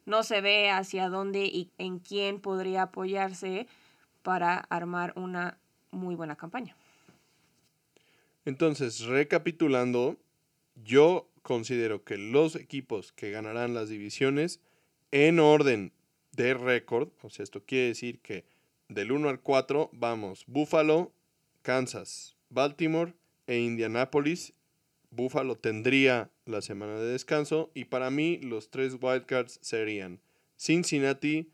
no se ve hacia dónde y en quién podría apoyarse para armar una muy buena campaña.
Entonces, recapitulando, yo considero que los equipos que ganarán las divisiones en orden de récord, o sea, esto quiere decir que del 1 al 4 vamos Buffalo, Kansas, Baltimore e Indianapolis. Buffalo tendría la semana de descanso y para mí los tres wildcards serían Cincinnati,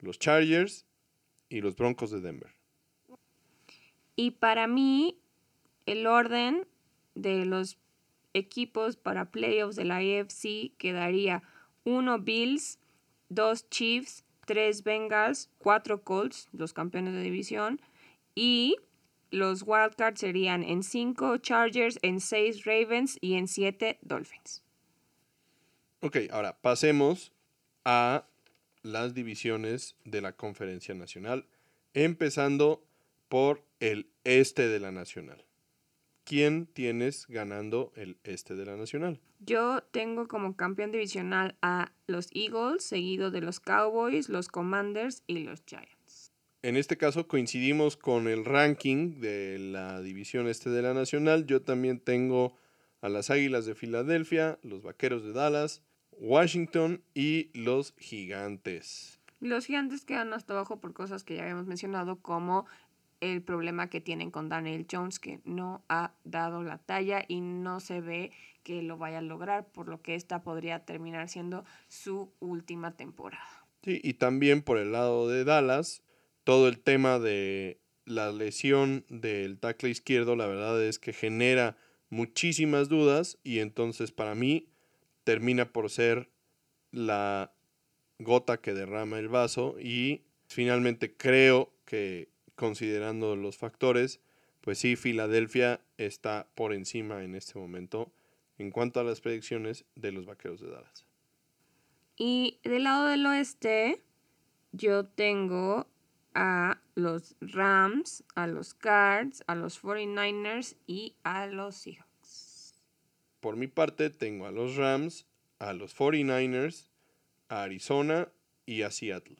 los Chargers y los Broncos de Denver.
Y para mí el orden de los equipos para playoffs de la AFC quedaría 1 Bills, 2 Chiefs, 3 Bengals, 4 Colts, los campeones de división, y los wildcards serían en 5 Chargers, en 6 Ravens y en 7 Dolphins.
Ok, ahora pasemos a las divisiones de la Conferencia Nacional, empezando por el este de la Nacional. ¿Quién tienes ganando el este de la Nacional?
Yo tengo como campeón divisional a los Eagles, seguido de los Cowboys, los Commanders y los Giants.
En este caso coincidimos con el ranking de la división este de la Nacional. Yo también tengo a las Águilas de Filadelfia, los Vaqueros de Dallas, Washington y los Gigantes.
Los gigantes quedan hasta abajo por cosas que ya habíamos mencionado, como el problema que tienen con Daniel Jones, que no ha dado la talla y no se ve que lo vaya a lograr, por lo que esta podría terminar siendo su última temporada.
Sí, y también por el lado de Dallas, todo el tema de la lesión del tackle izquierdo, la verdad es que genera muchísimas dudas y entonces para mí termina por ser la gota que derrama el vaso y finalmente creo que considerando los factores, pues sí, Filadelfia está por encima en este momento en cuanto a las predicciones de los Vaqueros de Dallas.
Y del lado del oeste, yo tengo a los Rams, a los Cards, a los 49ers y a los Seahawks.
Por mi parte, tengo a los Rams, a los 49ers, a Arizona y a Seattle.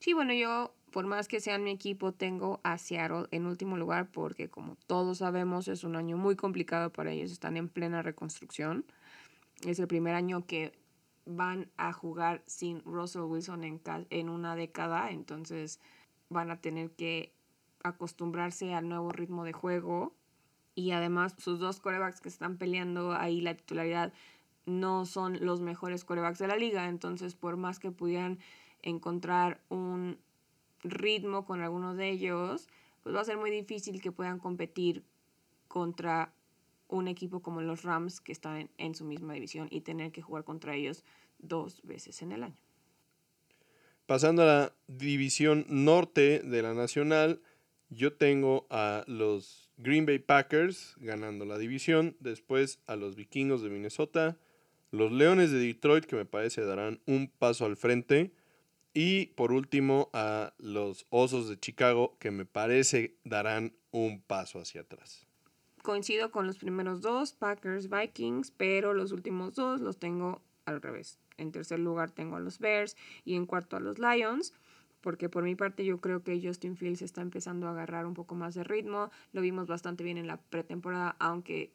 Sí, bueno, yo, por más que sean mi equipo, tengo a Seattle en último lugar porque, como todos sabemos, es un año muy complicado para ellos. Están en plena reconstrucción. Es el primer año que van a jugar sin Russell Wilson en, en una década, entonces van a tener que acostumbrarse al nuevo ritmo de juego y además sus dos corebacks que están peleando ahí la titularidad no son los mejores corebacks de la liga, entonces por más que pudieran encontrar un ritmo con alguno de ellos, pues va a ser muy difícil que puedan competir contra un equipo como los Rams que están en, su misma división y tener que jugar contra ellos dos veces en el año.
Pasando a la división norte de la nacional, yo tengo a los Green Bay Packers ganando la división, después a los Vikingos de Minnesota, los Leones de Detroit que me parece darán un paso al frente y por último a los Osos de Chicago que me parece darán un paso hacia atrás
coincido con los primeros dos, Packers, Vikings, pero los últimos dos los tengo al revés. En tercer lugar tengo a los Bears y en cuarto a los Lions, porque por mi parte yo creo que Justin Fields está empezando a agarrar un poco más de ritmo. Lo vimos bastante bien en la pretemporada, aunque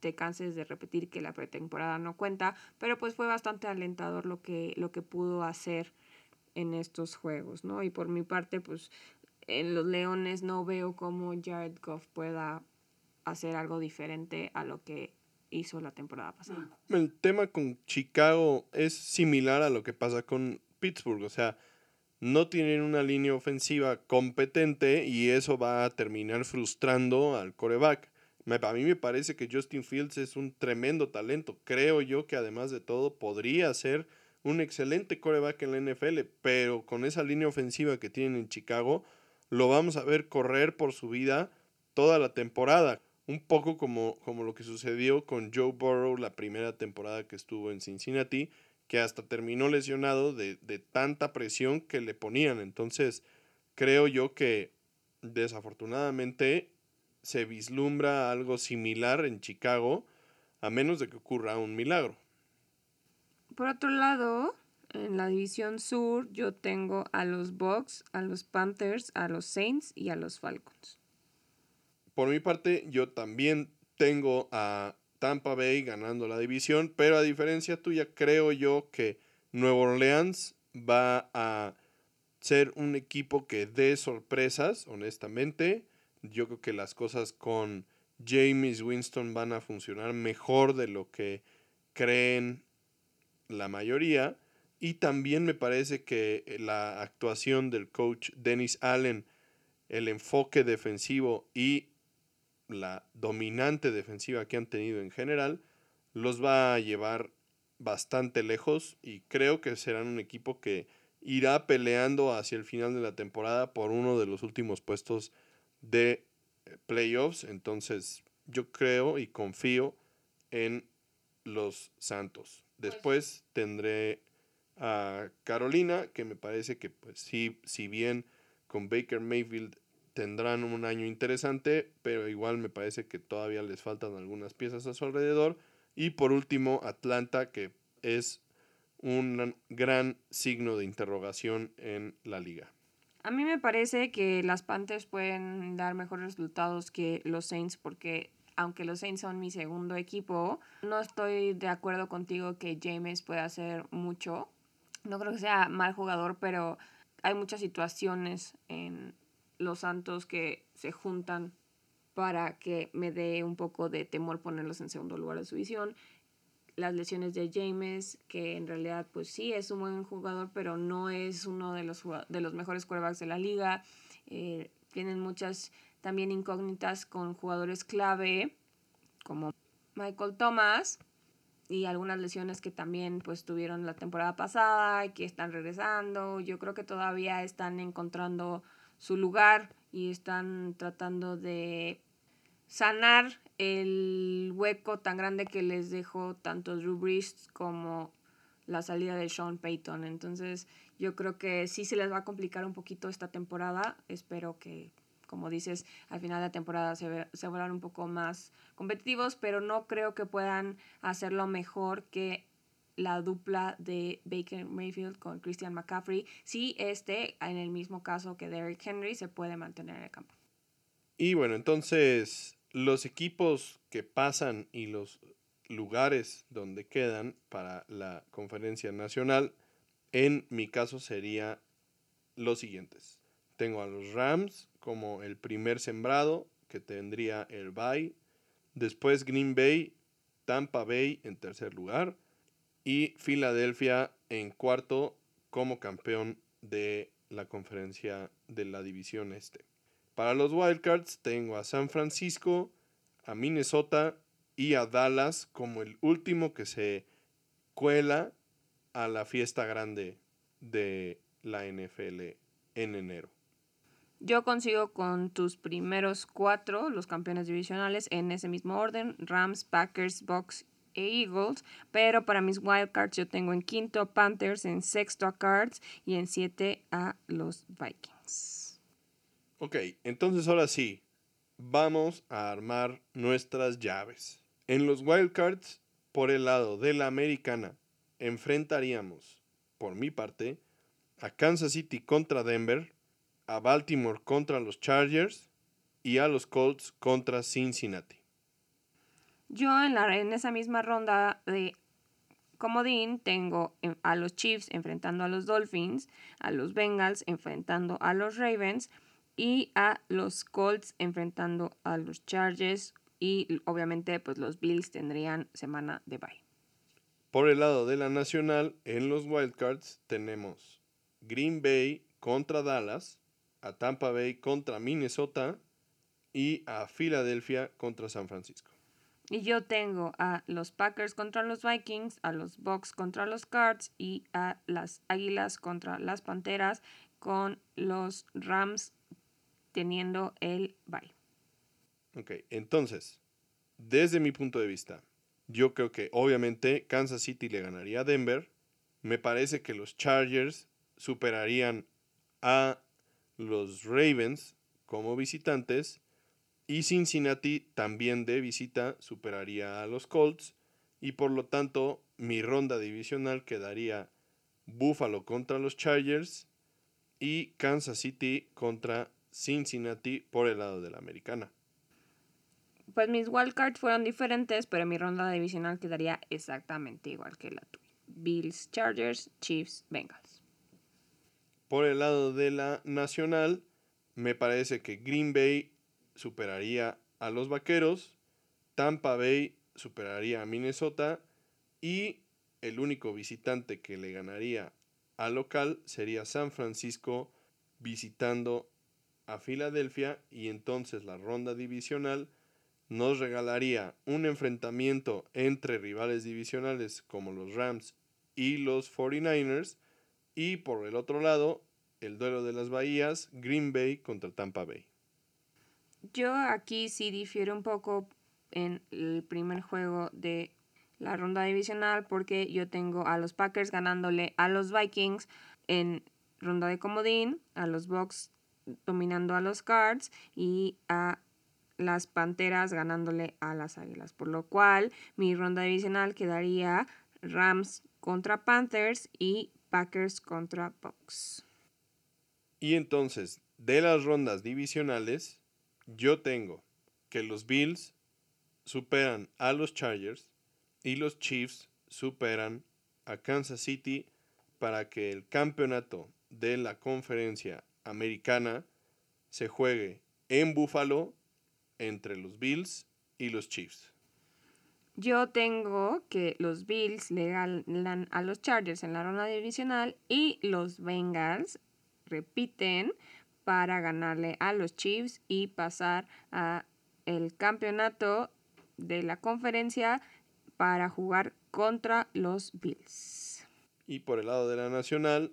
te canses de repetir que la pretemporada no cuenta, pero pues fue bastante alentador lo que, lo que pudo hacer en estos juegos, ¿no? Y por mi parte, pues en los Leones no veo cómo Jared Goff pueda hacer algo diferente a lo que hizo la temporada pasada.
El tema con Chicago es similar a lo que pasa con Pittsburgh, o sea, no tienen una línea ofensiva competente y eso va a terminar frustrando al coreback. A mí me parece que Justin Fields es un tremendo talento. Creo yo que además de todo podría ser un excelente coreback en la NFL, pero con esa línea ofensiva que tienen en Chicago, lo vamos a ver correr por su vida toda la temporada un poco como, como lo que sucedió con Joe Burrow la primera temporada que estuvo en Cincinnati, que hasta terminó lesionado de, de tanta presión que le ponían. Entonces, creo yo que desafortunadamente se vislumbra algo similar en Chicago, a menos de que ocurra un milagro.
Por otro lado, en la división sur yo tengo a los Bucks, a los Panthers, a los Saints y a los Falcons.
Por mi parte, yo también tengo a Tampa Bay ganando la división, pero a diferencia tuya, creo yo que Nueva Orleans va a ser un equipo que dé sorpresas, honestamente. Yo creo que las cosas con James Winston van a funcionar mejor de lo que creen la mayoría. Y también me parece que la actuación del coach Dennis Allen, el enfoque defensivo y la dominante defensiva que han tenido en general, los va a llevar bastante lejos y creo que serán un equipo que irá peleando hacia el final de la temporada por uno de los últimos puestos de eh, playoffs. Entonces yo creo y confío en los Santos. Después tendré a Carolina, que me parece que pues sí, si bien con Baker Mayfield tendrán un año interesante, pero igual me parece que todavía les faltan algunas piezas a su alrededor. Y por último, Atlanta, que es un gran signo de interrogación en la liga.
A mí me parece que las Panthers pueden dar mejores resultados que los Saints porque aunque los Saints son mi segundo equipo, no estoy de acuerdo contigo que James pueda hacer mucho. No creo que sea mal jugador, pero hay muchas situaciones en los Santos que se juntan para que me dé un poco de temor ponerlos en segundo lugar de su visión. las lesiones de James, que en realidad pues sí es un buen jugador, pero no es uno de los, de los mejores quarterbacks de la liga. Eh, tienen muchas también incógnitas con jugadores clave como Michael Thomas y algunas lesiones que también pues tuvieron la temporada pasada y que están regresando. Yo creo que todavía están encontrando su lugar y están tratando de sanar el hueco tan grande que les dejó tanto Drew Brees como la salida de Sean Payton. Entonces yo creo que sí se les va a complicar un poquito esta temporada. Espero que, como dices, al final de la temporada se, se vuelvan un poco más competitivos, pero no creo que puedan hacerlo mejor que la dupla de Baker Mayfield con Christian McCaffrey, si este, en el mismo caso que Derrick Henry, se puede mantener en el campo.
Y bueno, entonces los equipos que pasan y los lugares donde quedan para la conferencia nacional, en mi caso sería los siguientes. Tengo a los Rams como el primer sembrado que tendría el bye. Después Green Bay, Tampa Bay en tercer lugar y Filadelfia en cuarto como campeón de la conferencia de la división este. Para los Wildcards tengo a San Francisco, a Minnesota y a Dallas como el último que se cuela a la fiesta grande de la NFL en enero.
Yo consigo con tus primeros cuatro, los campeones divisionales, en ese mismo orden, Rams, Packers, Bucks e Eagles, pero para mis wildcards yo tengo en quinto Panthers, en sexto a Cards y en siete a los Vikings.
Ok, entonces ahora sí, vamos a armar nuestras llaves. En los wildcards, por el lado de la americana, enfrentaríamos, por mi parte, a Kansas City contra Denver, a Baltimore contra los Chargers y a los Colts contra Cincinnati.
Yo en, la, en esa misma ronda de comodín tengo a los Chiefs enfrentando a los Dolphins, a los Bengals enfrentando a los Ravens y a los Colts enfrentando a los Chargers y obviamente pues los Bills tendrían semana de bye.
Por el lado de la nacional, en los wildcards tenemos Green Bay contra Dallas, a Tampa Bay contra Minnesota y a Filadelfia contra San Francisco.
Y yo tengo a los Packers contra los Vikings, a los Bucks contra los Cards y a las Águilas contra las Panteras con los Rams teniendo el bye.
Ok, entonces, desde mi punto de vista, yo creo que obviamente Kansas City le ganaría a Denver. Me parece que los Chargers superarían a los Ravens como visitantes. Y Cincinnati también de visita superaría a los Colts. Y por lo tanto, mi ronda divisional quedaría Buffalo contra los Chargers y Kansas City contra Cincinnati por el lado de la americana
pues mis wildcards fueron diferentes, pero mi ronda divisional quedaría exactamente igual que la tuya. Bills, Chargers, Chiefs, Bengals.
Por el lado de la nacional, me parece que Green Bay superaría a los Vaqueros, Tampa Bay superaría a Minnesota y el único visitante que le ganaría al local sería San Francisco visitando a Filadelfia y entonces la ronda divisional nos regalaría un enfrentamiento entre rivales divisionales como los Rams y los 49ers y por el otro lado el duelo de las bahías Green Bay contra Tampa Bay.
Yo aquí sí difiero un poco en el primer juego de la ronda divisional porque yo tengo a los Packers ganándole a los Vikings en ronda de comodín, a los Bucks dominando a los Cards y a las Panteras ganándole a las Águilas, por lo cual mi ronda divisional quedaría Rams contra Panthers y Packers contra Bucks.
Y entonces, de las rondas divisionales, yo tengo que los Bills superan a los Chargers y los Chiefs superan a Kansas City para que el campeonato de la conferencia americana se juegue en Buffalo entre los Bills y los Chiefs.
Yo tengo que los Bills le ganan a los Chargers en la ronda divisional y los Bengals repiten para ganarle a los Chiefs y pasar a el campeonato de la conferencia para jugar contra los Bills.
Y por el lado de la nacional,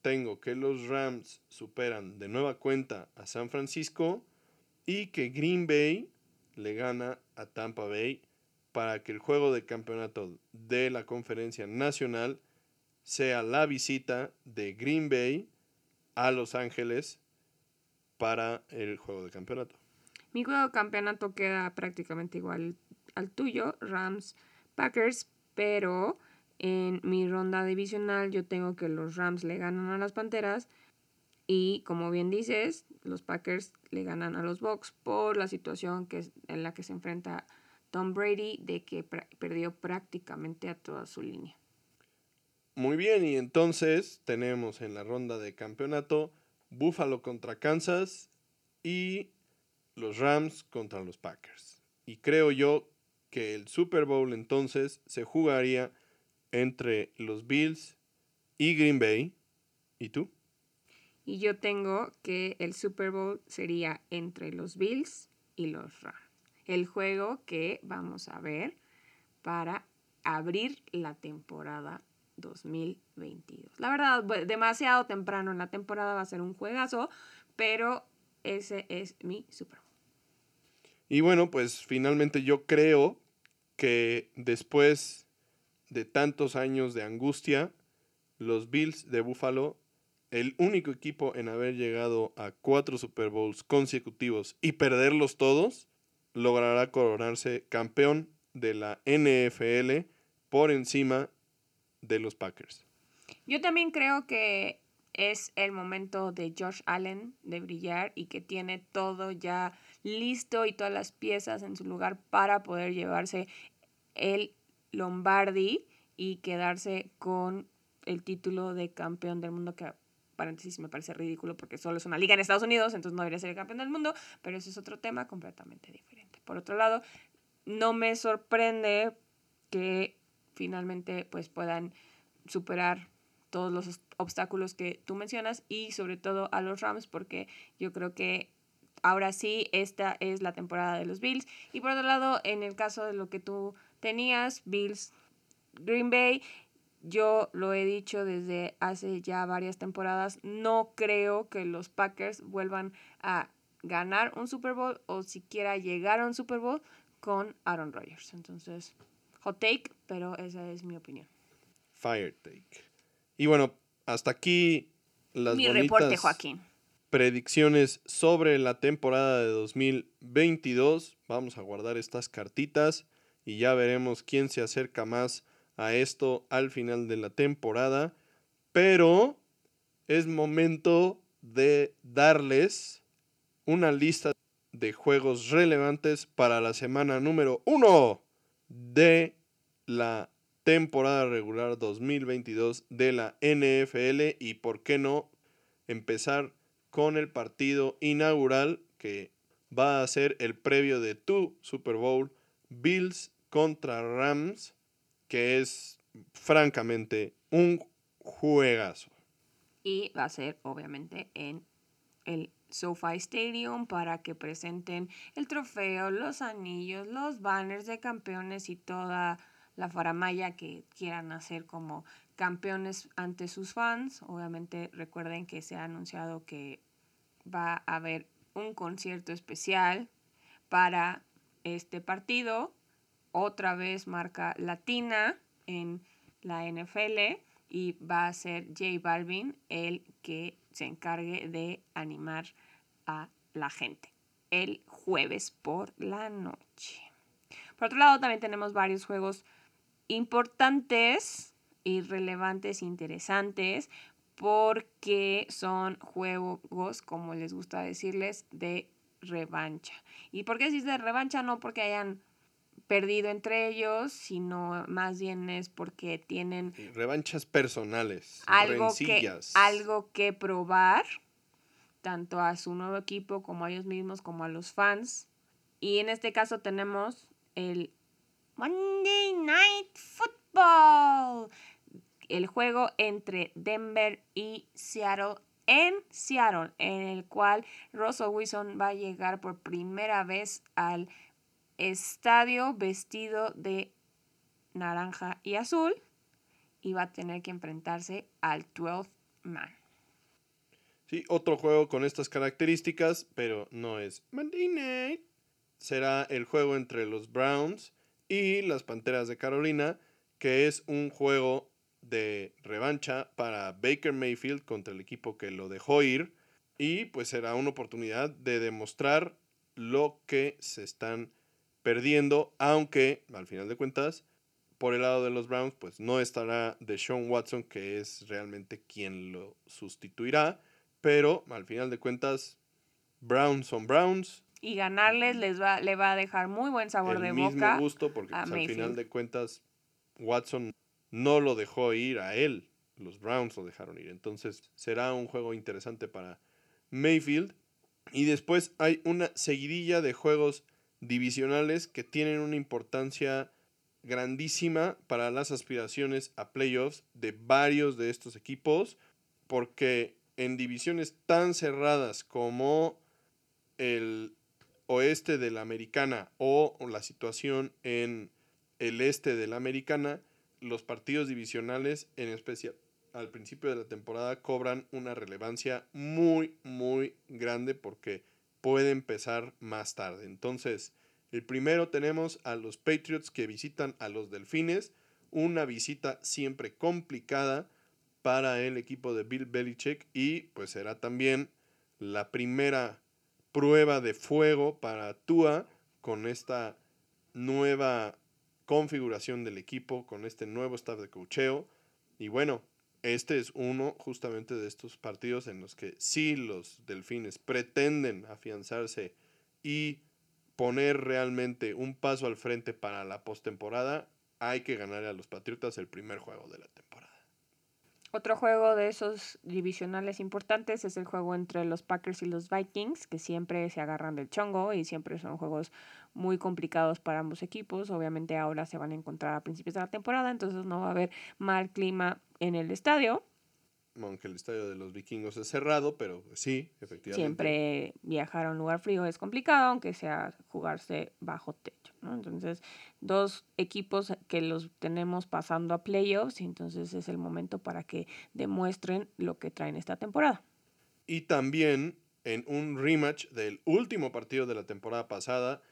tengo que los Rams superan de nueva cuenta a San Francisco y que Green Bay le gana a Tampa Bay para que el juego de campeonato de la conferencia nacional sea la visita de Green Bay a Los Ángeles para el juego de campeonato.
Mi juego de campeonato queda prácticamente igual al tuyo, Rams Packers, pero en mi ronda divisional yo tengo que los Rams le ganan a las Panteras y como bien dices, los Packers le ganan a los Bucks por la situación que en la que se enfrenta Tom Brady de que perdió prácticamente a toda su línea.
Muy bien, y entonces tenemos en la ronda de campeonato Buffalo contra Kansas y los Rams contra los Packers. Y creo yo que el Super Bowl entonces se jugaría entre los Bills y Green Bay. ¿Y tú?
Y yo tengo que el Super Bowl sería entre los Bills y los Rams. El juego que vamos a ver para abrir la temporada 2022. La verdad, demasiado temprano en la temporada va a ser un juegazo, pero ese es mi Super Bowl.
Y bueno, pues finalmente yo creo que después de tantos años de angustia, los Bills de Buffalo, el único equipo en haber llegado a cuatro Super Bowls consecutivos y perderlos todos, logrará coronarse campeón de la NFL por encima de los Packers.
Yo también creo que es el momento de Josh Allen de brillar y que tiene todo ya listo y todas las piezas en su lugar para poder llevarse el Lombardi y quedarse con el título de campeón del mundo que paréntesis me parece ridículo porque solo es una liga en Estados Unidos, entonces no debería ser el campeón del mundo, pero eso es otro tema completamente diferente. Por otro lado, no me sorprende que finalmente pues puedan superar todos los obstáculos que tú mencionas y sobre todo a los Rams porque yo creo que ahora sí esta es la temporada de los Bills. Y por otro lado en el caso de lo que tú tenías Bills Green Bay yo lo he dicho desde hace ya varias temporadas no creo que los Packers vuelvan a ganar un Super Bowl o siquiera llegar a un Super Bowl con Aaron Rodgers entonces hot take pero esa es mi opinión
fire take y bueno hasta aquí las Mi reporte, Joaquín. predicciones sobre la temporada de 2022. Vamos a guardar estas cartitas y ya veremos quién se acerca más a esto al final de la temporada. Pero es momento de darles una lista de juegos relevantes para la semana número uno de la temporada regular 2022 de la NFL y por qué no empezar con el partido inaugural que va a ser el previo de tu Super Bowl Bills contra Rams que es francamente un juegazo.
Y va a ser obviamente en el SoFi Stadium para que presenten el trofeo, los anillos, los banners de campeones y toda la faramaya que quieran hacer como campeones ante sus fans. Obviamente recuerden que se ha anunciado que va a haber un concierto especial para este partido. Otra vez marca latina en la NFL y va a ser J Balvin el que se encargue de animar a la gente el jueves por la noche. Por otro lado, también tenemos varios juegos importantes y relevantes, interesantes, porque son juegos, como les gusta decirles, de revancha. ¿Y por qué decís de revancha? No porque hayan perdido entre ellos, sino más bien es porque tienen...
Revanchas personales,
algo que, algo que probar, tanto a su nuevo equipo como a ellos mismos, como a los fans. Y en este caso tenemos el Monday Night Football. El juego entre Denver y Seattle en Seattle, en el cual Russell Wilson va a llegar por primera vez al estadio vestido de naranja y azul y va a tener que enfrentarse al 12 man.
Sí, otro juego con estas características, pero no es Monday Night. Será el juego entre los Browns y las Panteras de Carolina, que es un juego de revancha para Baker Mayfield contra el equipo que lo dejó ir y pues será una oportunidad de demostrar lo que se están perdiendo, aunque al final de cuentas por el lado de los Browns pues no estará Deshaun Watson que es realmente quien lo sustituirá, pero al final de cuentas Browns son Browns.
Y ganarles les va, le va a dejar muy buen sabor de
mismo
boca.
gusto porque pues, al final de cuentas Watson no lo dejó ir a él, los Browns lo dejaron ir. Entonces será un juego interesante para Mayfield. Y después hay una seguidilla de juegos divisionales que tienen una importancia grandísima para las aspiraciones a playoffs de varios de estos equipos, porque en divisiones tan cerradas como el oeste de la americana o la situación en el este de la americana, los partidos divisionales, en especial al principio de la temporada, cobran una relevancia muy, muy grande porque puede empezar más tarde. Entonces, el primero tenemos a los Patriots que visitan a los Delfines, una visita siempre complicada para el equipo de Bill Belichick y pues será también la primera prueba de fuego para Tua con esta nueva configuración del equipo, con este nuevo staff de cocheo. Y bueno, este es uno justamente de estos partidos en los que sí los delfines pretenden afianzarse y poner realmente un paso al frente para la postemporada, hay que ganar a los Patriotas el primer juego de la temporada.
Otro juego de esos divisionales importantes es el juego entre los Packers y los Vikings, que siempre se agarran del chongo y siempre son juegos muy complicados para ambos equipos. Obviamente ahora se van a encontrar a principios de la temporada, entonces no va a haber mal clima en el estadio
aunque el estadio de los vikingos es cerrado, pero sí, efectivamente.
Siempre viajar a un lugar frío es complicado, aunque sea jugarse bajo techo, ¿no? Entonces, dos equipos que los tenemos pasando a playoffs, entonces es el momento para que demuestren lo que traen esta temporada.
Y también en un rematch del último partido de la temporada pasada,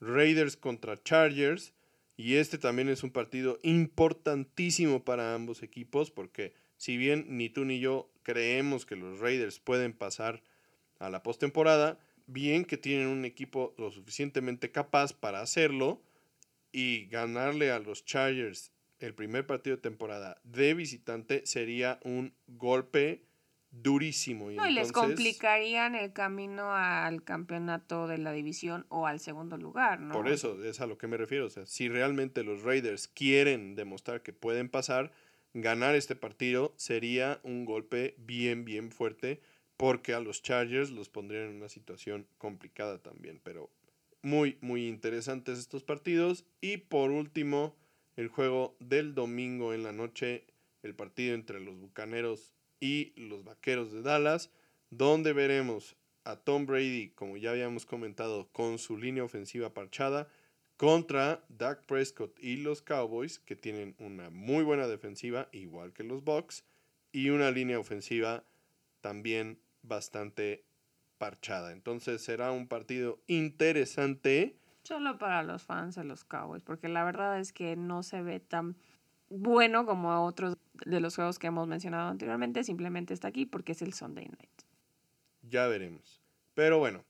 Raiders contra Chargers, y este también es un partido importantísimo para ambos equipos porque si bien ni tú ni yo creemos que los Raiders pueden pasar a la postemporada, bien que tienen un equipo lo suficientemente capaz para hacerlo y ganarle a los Chargers el primer partido de temporada de visitante sería un golpe durísimo.
Y, no, y les complicarían el camino al campeonato de la división o al segundo lugar, ¿no?
Por eso es a lo que me refiero. O sea, si realmente los Raiders quieren demostrar que pueden pasar, ganar este partido sería un golpe bien, bien fuerte porque a los Chargers los pondrían en una situación complicada también. Pero muy, muy interesantes estos partidos. Y por último, el juego del domingo en la noche, el partido entre los Bucaneros y los Vaqueros de Dallas, donde veremos a Tom Brady, como ya habíamos comentado, con su línea ofensiva parchada contra Dak Prescott y los Cowboys, que tienen una muy buena defensiva, igual que los Bucks, y una línea ofensiva también bastante parchada. Entonces será un partido interesante.
Solo para los fans de los Cowboys, porque la verdad es que no se ve tan bueno como otros de los juegos que hemos mencionado anteriormente, simplemente está aquí porque es el Sunday Night.
Ya veremos. Pero bueno,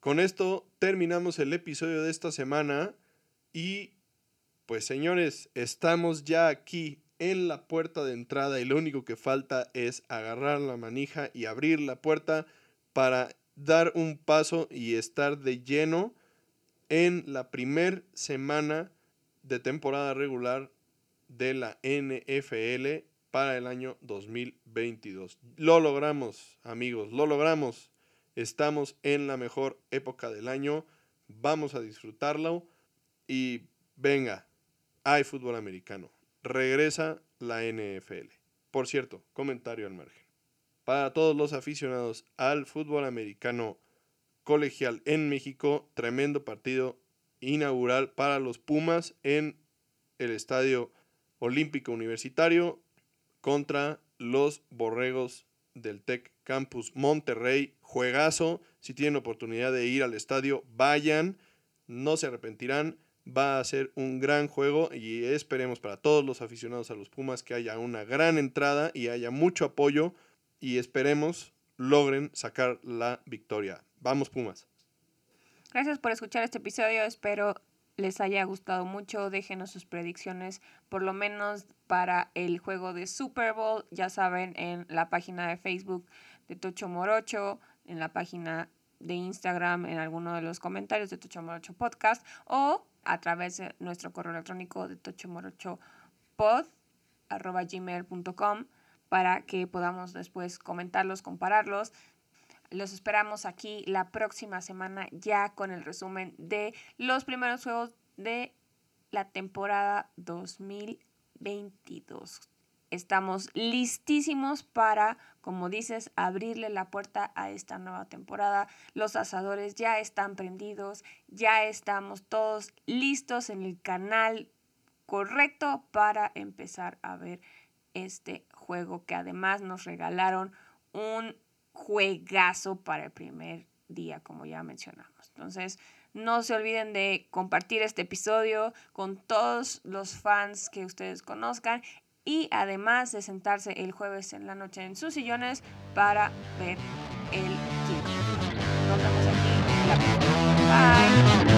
con esto terminamos el episodio de esta semana. Y pues señores, estamos ya aquí en la puerta de entrada y lo único que falta es agarrar la manija y abrir la puerta para dar un paso y estar de lleno en la primer semana de temporada regular de la NFL para el año 2022. Lo logramos, amigos, lo logramos. Estamos en la mejor época del año. Vamos a disfrutarlo. Y venga, hay fútbol americano. Regresa la NFL. Por cierto, comentario al margen. Para todos los aficionados al fútbol americano colegial en México, tremendo partido inaugural para los Pumas en el Estadio Olímpico Universitario contra los Borregos del Tec Campus Monterrey. Juegazo. Si tienen oportunidad de ir al estadio, vayan. No se arrepentirán. Va a ser un gran juego y esperemos para todos los aficionados a los Pumas que haya una gran entrada y haya mucho apoyo y esperemos logren sacar la victoria. Vamos Pumas.
Gracias por escuchar este episodio. Espero les haya gustado mucho. Déjenos sus predicciones, por lo menos para el juego de Super Bowl. Ya saben, en la página de Facebook de Tocho Morocho, en la página de Instagram, en alguno de los comentarios de Tocho Morocho Podcast o a través de nuestro correo electrónico de tochomorochopod.gmail.com para que podamos después comentarlos, compararlos los esperamos aquí la próxima semana ya con el resumen de los primeros juegos de la temporada 2022. Estamos listísimos para, como dices, abrirle la puerta a esta nueva temporada. Los asadores ya están prendidos, ya estamos todos listos en el canal correcto para empezar a ver este juego que además nos regalaron un juegazo para el primer día, como ya mencionamos. Entonces, no se olviden de compartir este episodio con todos los fans que ustedes conozcan y además de sentarse el jueves en la noche en sus sillones para ver el kickoff. Nos vemos aquí en la. Bye.